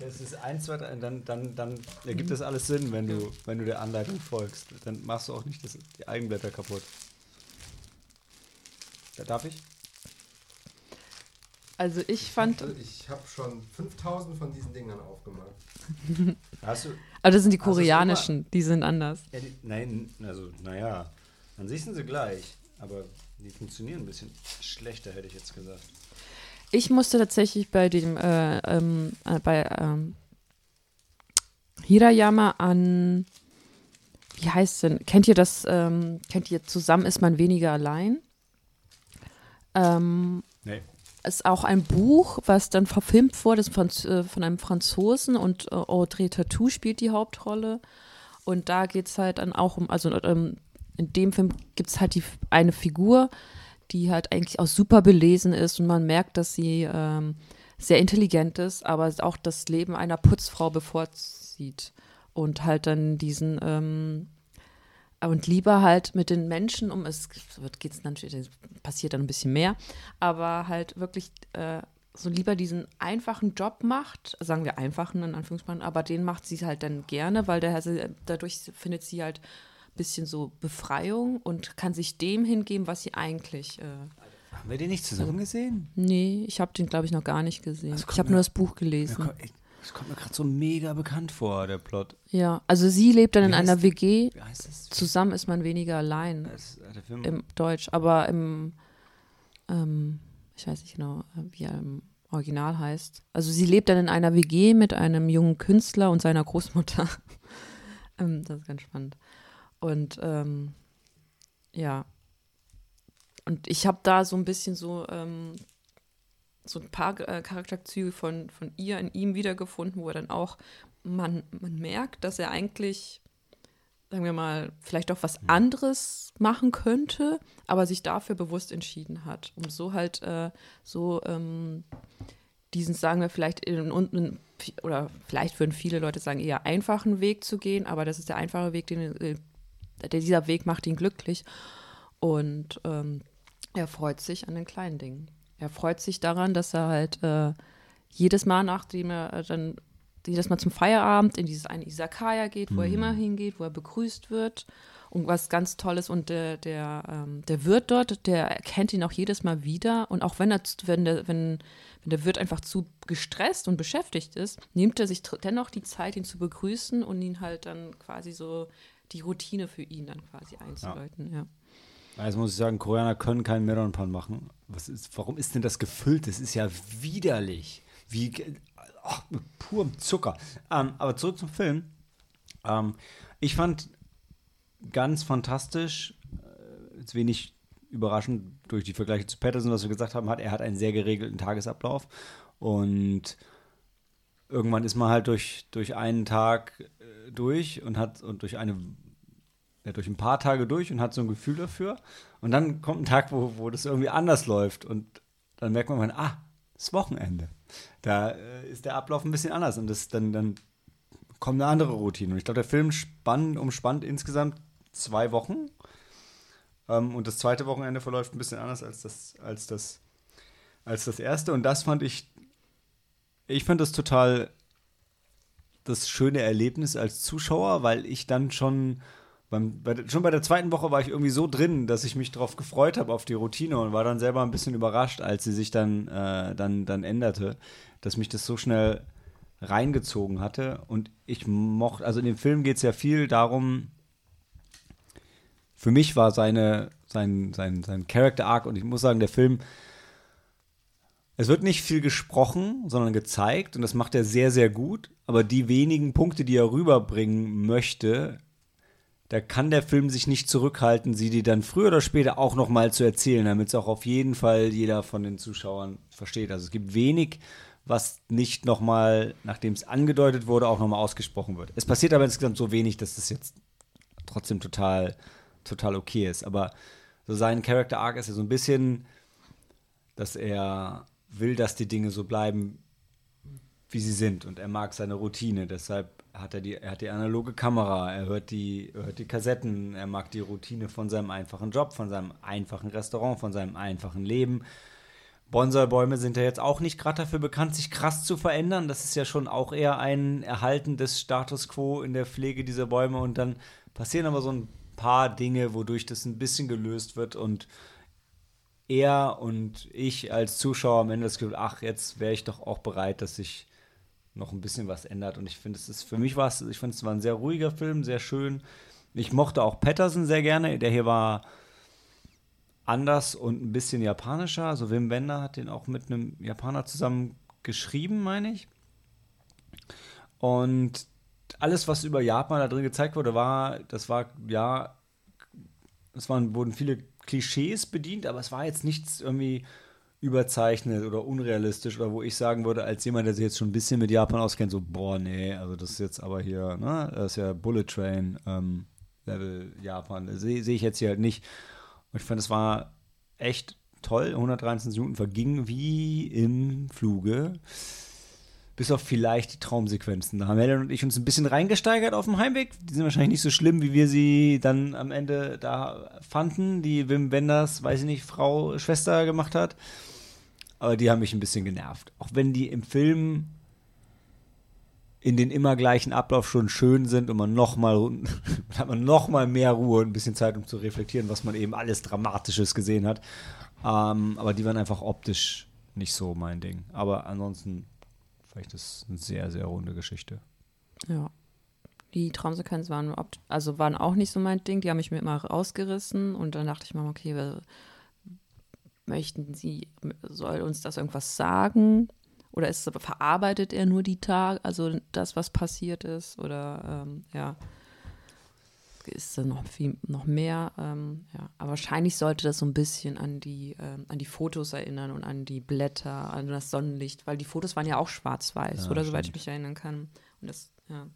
es ist 1, 2, 3, dann, dann, dann ergibt das alles Sinn, wenn du, wenn du der Anleitung folgst. Dann machst du auch nicht das, die Eigenblätter kaputt. Da darf ich? Also ich fand, Ich habe schon 5000 von diesen Dingern aufgemacht. Hast du. aber das sind die du's koreanischen, die sind anders. Ja, die, nein, also, naja. An sich sind sie gleich, aber die funktionieren ein bisschen schlechter, hätte ich jetzt gesagt. Ich musste tatsächlich bei dem, äh, ähm, äh, bei ähm, Hirayama an, wie heißt denn, kennt ihr das, ähm, kennt ihr Zusammen ist man weniger allein? Ähm, Nee. ist auch ein Buch, was dann verfilmt wurde, ist von, äh, von einem Franzosen und äh, Audrey Tatou spielt die Hauptrolle. Und da geht es halt dann auch um, also ähm, in dem Film gibt es halt die, eine Figur, die halt eigentlich auch super belesen ist und man merkt, dass sie ähm, sehr intelligent ist, aber auch das Leben einer Putzfrau bevorzieht und halt dann diesen ähm, und lieber halt mit den Menschen um es wird geht's natürlich passiert dann ein bisschen mehr, aber halt wirklich äh, so lieber diesen einfachen Job macht, sagen wir einfachen in Anführungszeichen, aber den macht sie halt dann gerne, weil der, dadurch findet sie halt bisschen so Befreiung und kann sich dem hingeben, was sie eigentlich. Äh, Haben wir den nicht zusammen gesehen? nee, ich habe den glaube ich noch gar nicht gesehen. Ich habe nur das Buch gelesen. Das kommt mir gerade so mega bekannt vor, der Plot. Ja, also sie lebt dann Wie in einer die? WG. Wie heißt das? Zusammen ist man weniger allein Das, äh, der Film. im Deutsch, aber im, ähm, ich weiß nicht genau, äh, wie er im Original heißt. Also sie lebt dann in einer WG mit einem jungen Künstler und seiner Großmutter. ähm, das ist ganz spannend. Und ähm, ja. Und ich habe da so ein bisschen so, ähm, so ein paar äh, Charakterzüge von, von ihr in ihm wiedergefunden, wo er dann auch, man, man merkt, dass er eigentlich sagen wir mal, vielleicht auch was anderes machen könnte, aber sich dafür bewusst entschieden hat, um so halt äh, so ähm, diesen, sagen wir vielleicht, in, in, oder vielleicht würden viele Leute sagen, eher einfachen Weg zu gehen, aber das ist der einfache Weg, den, äh, dieser Weg macht ihn glücklich. Und ähm, er freut sich an den kleinen Dingen. Er freut sich daran, dass er halt äh, jedes Mal, nachdem er äh, dann jedes Mal zum Feierabend in dieses eine Isakaya geht, wo er immer hingeht, wo er begrüßt wird. Und was ganz Tolles und der, der, ähm, der Wirt dort, der erkennt ihn auch jedes Mal wieder. Und auch wenn er, wenn der, wenn, wenn der Wirt einfach zu gestresst und beschäftigt ist, nimmt er sich dennoch die Zeit, ihn zu begrüßen und ihn halt dann quasi so die Routine für ihn dann quasi einzuleiten. Ja. Also muss ich sagen, Koreaner können keinen Melonpan machen. Was ist, warum ist denn das gefüllt? Das ist ja widerlich. Wie ach, mit purem Zucker. Ähm, aber zurück zum Film. Ähm, ich fand ganz fantastisch, äh, jetzt wenig überraschend durch die Vergleiche zu Patterson, was wir gesagt haben, hat er hat einen sehr geregelten Tagesablauf und irgendwann ist man halt durch, durch einen Tag durch und hat und durch eine ja, durch ein paar Tage durch und hat so ein Gefühl dafür. Und dann kommt ein Tag, wo, wo das irgendwie anders läuft. Und dann merkt man, ah, ist Wochenende. Da äh, ist der Ablauf ein bisschen anders. Und das, dann, dann kommt eine andere Routine. Und ich glaube, der Film spann, umspannt insgesamt zwei Wochen. Ähm, und das zweite Wochenende verläuft ein bisschen anders als das, als das, als das erste. Und das fand ich, ich fand das total das schöne Erlebnis als Zuschauer, weil ich dann schon beim, bei, schon bei der zweiten Woche war ich irgendwie so drin, dass ich mich darauf gefreut habe, auf die Routine und war dann selber ein bisschen überrascht, als sie sich dann, äh, dann, dann änderte, dass mich das so schnell reingezogen hatte. Und ich mochte, also in dem Film geht es ja viel darum, für mich war seine, sein, sein, sein Character Arc, und ich muss sagen, der Film, es wird nicht viel gesprochen, sondern gezeigt, und das macht er sehr, sehr gut. Aber die wenigen Punkte, die er rüberbringen möchte, da kann der Film sich nicht zurückhalten, sie die dann früher oder später auch noch mal zu erzählen, damit es auch auf jeden Fall jeder von den Zuschauern versteht. Also es gibt wenig, was nicht noch mal, nachdem es angedeutet wurde, auch noch mal ausgesprochen wird. Es passiert aber insgesamt so wenig, dass das jetzt trotzdem total, total okay ist. Aber so sein Character Arc ist ja so ein bisschen, dass er will, dass die Dinge so bleiben, wie sie sind. Und er mag seine Routine. Deshalb hat er die, er hat die analoge Kamera, er hört die, hört die Kassetten, er mag die Routine von seinem einfachen Job, von seinem einfachen Restaurant, von seinem einfachen Leben. Bonsai-Bäume sind ja jetzt auch nicht gerade dafür bekannt, sich krass zu verändern. Das ist ja schon auch eher ein Erhalten des Status quo in der Pflege dieser Bäume. Und dann passieren aber so ein paar Dinge, wodurch das ein bisschen gelöst wird und er und ich als Zuschauer am Ende das Gefühl, ach, jetzt wäre ich doch auch bereit, dass sich noch ein bisschen was ändert. Und ich finde, es ist für mich war es, ich finde, es war ein sehr ruhiger Film, sehr schön. Ich mochte auch Patterson sehr gerne. Der hier war anders und ein bisschen japanischer. Also Wim Wender hat den auch mit einem Japaner zusammen geschrieben, meine ich. Und alles, was über Japan da drin gezeigt wurde, war, das war ja, es waren, wurden viele Klischees bedient, aber es war jetzt nichts irgendwie überzeichnet oder unrealistisch oder wo ich sagen würde, als jemand, der sich jetzt schon ein bisschen mit Japan auskennt, so, boah, nee, also das ist jetzt aber hier, ne, das ist ja Bullet Train ähm, Level Japan, sehe seh ich jetzt hier halt nicht. Und ich fand, es war echt toll. 113 Minuten vergingen wie im Fluge. Bis auf vielleicht die Traumsequenzen. Da haben Helen und ich uns ein bisschen reingesteigert auf dem Heimweg. Die sind wahrscheinlich nicht so schlimm, wie wir sie dann am Ende da fanden, die Wim Wenders, weiß ich nicht, Frau, Schwester gemacht hat. Aber die haben mich ein bisschen genervt. Auch wenn die im Film in den immer gleichen Ablauf schon schön sind und man noch mal hat man noch mal mehr Ruhe und ein bisschen Zeit, um zu reflektieren, was man eben alles Dramatisches gesehen hat. Ähm, aber die waren einfach optisch nicht so mein Ding. Aber ansonsten vielleicht ist eine sehr, sehr runde Geschichte. Ja. Die Traumsequenzen waren, also waren auch nicht so mein Ding. Die haben mich mir immer rausgerissen und dann dachte ich mir, okay, möchten Sie, soll uns das irgendwas sagen? Oder ist, verarbeitet er nur die Tage, also das, was passiert ist? Oder ähm, ja ist da noch viel, noch mehr. Ähm, ja. Aber wahrscheinlich sollte das so ein bisschen an die, ähm, an die Fotos erinnern und an die Blätter, an das Sonnenlicht, weil die Fotos waren ja auch schwarz-weiß, ja, oder soweit ich mich erinnern kann. Und das, ja.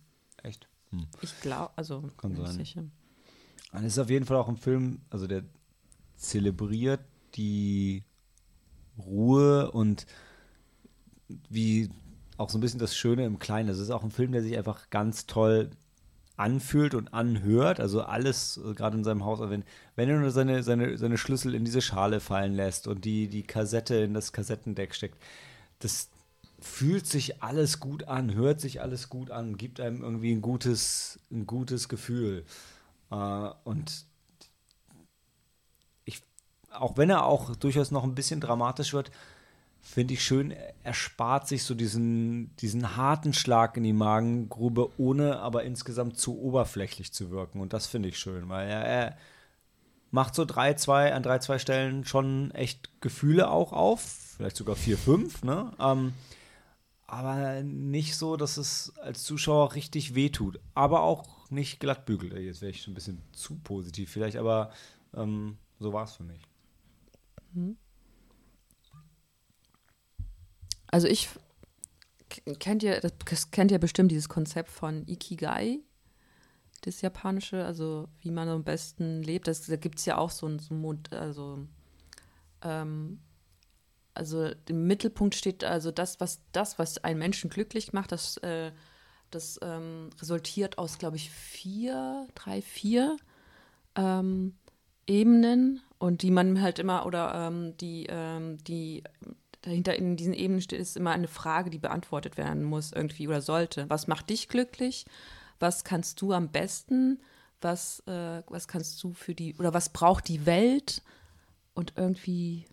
Echt? Hm. Ich glaube, also kann sein. Sicher. Und es ist auf jeden Fall auch ein Film, also der zelebriert die Ruhe und wie auch so ein bisschen das Schöne im Kleinen. Es ist auch ein Film, der sich einfach ganz toll anfühlt und anhört, also alles äh, gerade in seinem Haus, wenn, wenn er nur seine, seine, seine Schlüssel in diese Schale fallen lässt und die, die Kassette in das Kassettendeck steckt, das fühlt sich alles gut an, hört sich alles gut an, gibt einem irgendwie ein gutes, ein gutes Gefühl. Äh, und ich, auch wenn er auch durchaus noch ein bisschen dramatisch wird, finde ich schön, er spart sich so diesen, diesen harten Schlag in die Magengrube, ohne aber insgesamt zu oberflächlich zu wirken. Und das finde ich schön, weil er, er macht so drei, zwei, an drei, zwei Stellen schon echt Gefühle auch auf, vielleicht sogar vier, fünf, ne? Ähm, aber nicht so, dass es als Zuschauer richtig wehtut. Aber auch nicht glattbügelt. Jetzt wäre ich schon ein bisschen zu positiv vielleicht, aber ähm, so war es für mich. Mhm. Also ich kennt ihr, das kennt ihr bestimmt dieses Konzept von Ikigai, das japanische, also wie man am besten lebt. Das, da gibt es ja auch so ein, so ein also ähm, also im Mittelpunkt steht also das, was das, was einen Menschen glücklich macht, das, äh, das ähm, resultiert aus, glaube ich, vier, drei, vier ähm, Ebenen und die man halt immer oder ähm, die, ähm, die dahinter in diesen Ebenen steht, ist immer eine Frage, die beantwortet werden muss irgendwie oder sollte. Was macht dich glücklich? Was kannst du am besten? Was, äh, was kannst du für die, oder was braucht die Welt? Und irgendwie,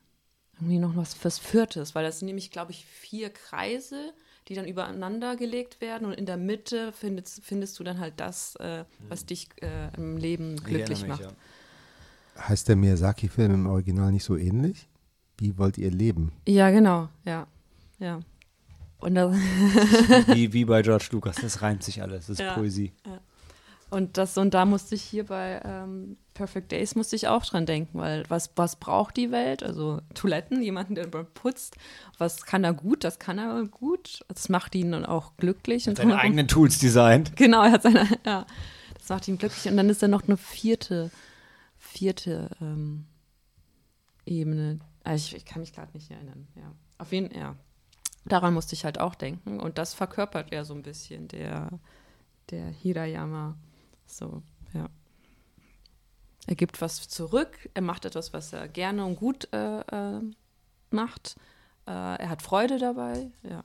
irgendwie noch was, was Viertes, weil das sind nämlich, glaube ich, vier Kreise, die dann übereinander gelegt werden und in der Mitte findest, findest du dann halt das, äh, was dich äh, im Leben glücklich macht. Mich, ja. Heißt der Miyazaki-Film im Original nicht so ähnlich? Wie wollt ihr leben? Ja, genau, ja. Ja. Und das wie, wie bei George Lucas, das reimt sich alles, das ist ja, Poesie. Ja. Und das, und da musste ich hier bei ähm, Perfect Days musste ich auch dran denken, weil was, was braucht die Welt? Also Toiletten, jemanden, der putzt, was kann er gut, das kann er gut. Das macht ihn dann auch glücklich. Er hat seine eigenen Tools designt. Genau, er hat seine, ja. Das macht ihn glücklich. Und dann ist da noch eine vierte, vierte ähm, Ebene, also ich, ich kann mich gerade nicht erinnern, ja. Auf jeden Fall, ja. Daran musste ich halt auch denken. Und das verkörpert er so ein bisschen, der, der Hirayama. So, ja. Er gibt was zurück, er macht etwas, was er gerne und gut äh, äh, macht. Äh, er hat Freude dabei, ja.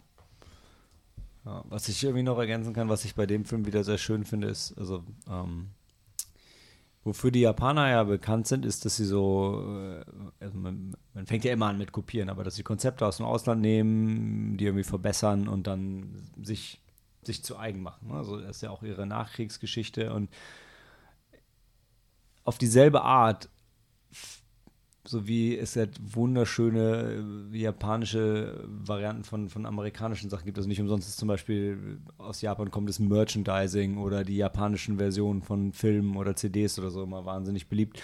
ja. Was ich irgendwie noch ergänzen kann, was ich bei dem Film wieder sehr schön finde, ist, also ähm, Wofür die Japaner ja bekannt sind, ist, dass sie so, äh, also man, man, fängt ja immer an mit Kopieren, aber dass sie Konzepte aus dem Ausland nehmen, die irgendwie verbessern und dann sich, sich zu eigen machen. Also das ist ja auch ihre Nachkriegsgeschichte und auf dieselbe Art so wie es halt wunderschöne äh, japanische Varianten von, von amerikanischen Sachen gibt. Also nicht umsonst ist zum Beispiel aus Japan kommt das Merchandising oder die japanischen Versionen von Filmen oder CDs oder so immer wahnsinnig beliebt.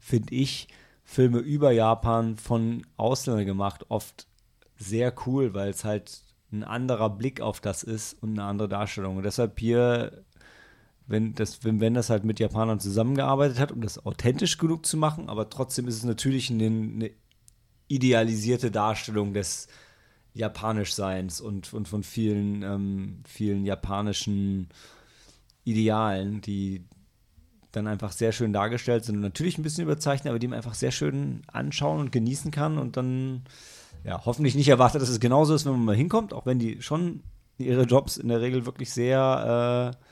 Finde ich, Filme über Japan von Ausländern gemacht, oft sehr cool, weil es halt ein anderer Blick auf das ist und eine andere Darstellung. Und deshalb hier, wenn das, wenn, wenn halt mit Japanern zusammengearbeitet hat, um das authentisch genug zu machen, aber trotzdem ist es natürlich eine, eine idealisierte Darstellung des Japanischseins und, und von vielen, ähm, vielen japanischen Idealen, die dann einfach sehr schön dargestellt sind und natürlich ein bisschen überzeichnet, aber die man einfach sehr schön anschauen und genießen kann und dann ja, hoffentlich nicht erwartet, dass es genauso ist, wenn man mal hinkommt, auch wenn die schon ihre Jobs in der Regel wirklich sehr, äh,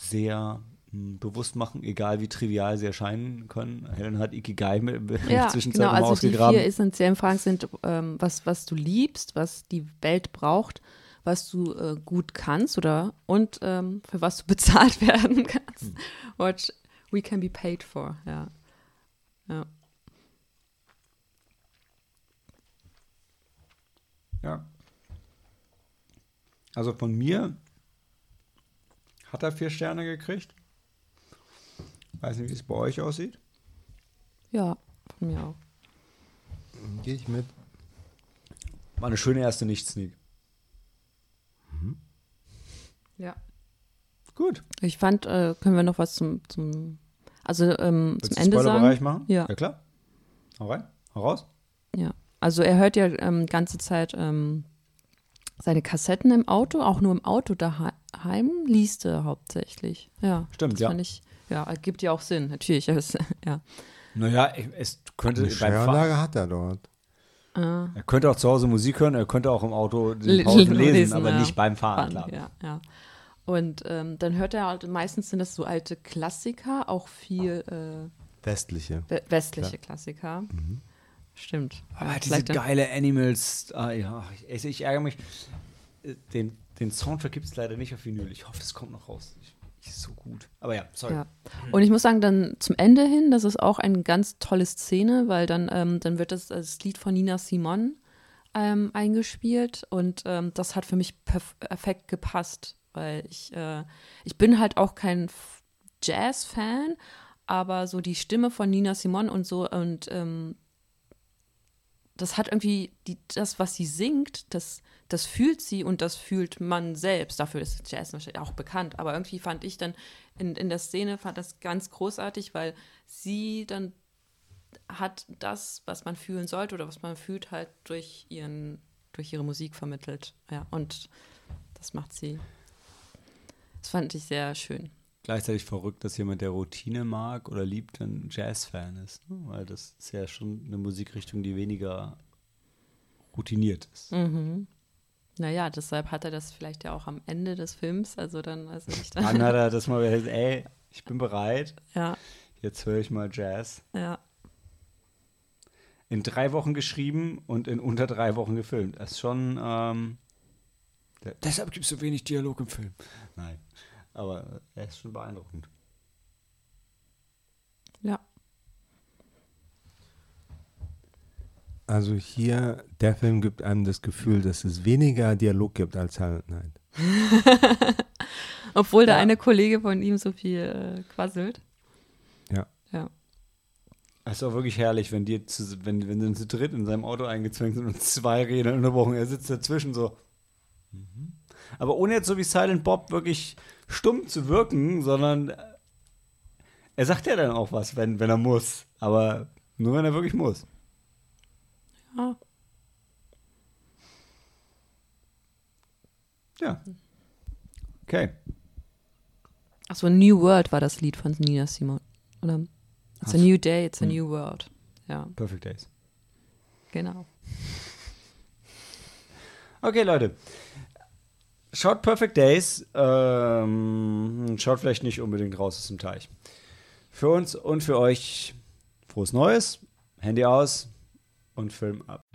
sehr mh, bewusst machen, egal wie trivial sie erscheinen können. Helen hat Ikigai mit, mit Ja, Zwischenzeit genau. Also die ausgegraben. vier essentiellen Fragen sind, ähm, was, was du liebst, was die Welt braucht, was du äh, gut kannst oder und ähm, für was du bezahlt werden kannst. Hm. What we can be paid for, ja. Ja. Ja. Also von mir hat er vier Sterne gekriegt. Weiß nicht, wie es bei euch aussieht. Ja, von mir auch. Gehe ich mit. War eine schöne erste Nicht-Sneak. Ja. Gut. Ich fand, äh, können wir noch was zum, zum also ähm, zum du Ende sagen? machen? Ja. Ja, klar. Hau rein. Hau raus. Ja, also er hört ja ähm, ganze Zeit ähm, seine Kassetten im Auto, auch nur im Auto daheim liest er hauptsächlich. Ja, Stimmt, das ja. Fand ich, ja, ergibt ja auch Sinn, natürlich. Es, ja. Naja, es könnte Eine Fahren, hat er dort. Äh, er könnte auch zu Hause Musik hören, er könnte auch im Auto den Pausen lesen, lesen, aber ja. nicht beim Fahren, Fahren, klar. ja, ja. Und ähm, dann hört er halt, meistens sind das so alte Klassiker, auch viel äh, Westliche. we- westliche Klassiker. Stimmt. Aber Ja, diese geile Animals, ah, ja, ich, ich ärgere mich. Äh, Den, den Soundtrack gibt es leider nicht auf Vinyl. Ich hoffe, es kommt noch raus. Ich, ist so gut. Aber ja, sorry. Ja. Und ich muss sagen, dann zum Ende hin, das ist auch eine ganz tolle Szene, weil dann, ähm, dann wird das, das Lied von Nina Simon ähm, eingespielt und ähm, das hat für mich perf perfekt gepasst, weil ich, äh, ich bin halt auch kein Jazz-Fan, aber so die Stimme von Nina Simon und so und ähm, das hat irgendwie die, das, was sie singt, das, das fühlt sie und das fühlt man selbst. Dafür ist Jazz natürlich auch bekannt. Aber irgendwie fand ich dann in, in der Szene fand das ganz großartig, weil sie dann hat das, was man fühlen sollte oder was man fühlt, halt durch ihren, durch ihre Musik vermittelt. Ja, und das macht sie. Das fand ich sehr schön. Gleichzeitig verrückt, dass jemand, der Routine mag oder liebt, ein Jazz-Fan ist. Ne? Weil das ist ja schon eine Musikrichtung, die weniger routiniert ist. Mhm. Naja, deshalb hat er das vielleicht ja auch am Ende des Films, also dann, also ich dann, Dann hat er das mal gesagt, ey, ich bin bereit, ja, jetzt höre ich mal Jazz. ja. In drei Wochen geschrieben und in unter drei Wochen gefilmt. Das ist schon, ähm, der, deshalb gibt es so wenig Dialog im Film. Nein, aber er ist schon beeindruckend. Ja. Also hier, der Film gibt einem das Gefühl, dass es weniger Dialog gibt als Silent Night. Obwohl der Ja. eine Kollege von ihm so viel äh, quasselt. Ja. Ja. Es ist auch wirklich herrlich, wenn die zu, wenn, wenn sie zu dritt in seinem Auto eingezwängt sind und zwei Räder unterbrochen. Er sitzt dazwischen so. Mhm. Aber ohne jetzt so wie Silent Bob wirklich stumm zu wirken, sondern äh, er sagt ja dann auch was, wenn, wenn er muss. Aber nur wenn er wirklich muss. Ja. Ja. Okay. Achso, New World war das Lied von Nina Simon. Oder? It's a Ach. new day, it's a Hm. new world. Ja, Perfect Days. genau. Okay, Leute. Schaut Perfect Days. Ähm, schaut vielleicht nicht unbedingt raus aus dem Teich. Für uns und für euch frohes Neues. Handy aus und Film ab.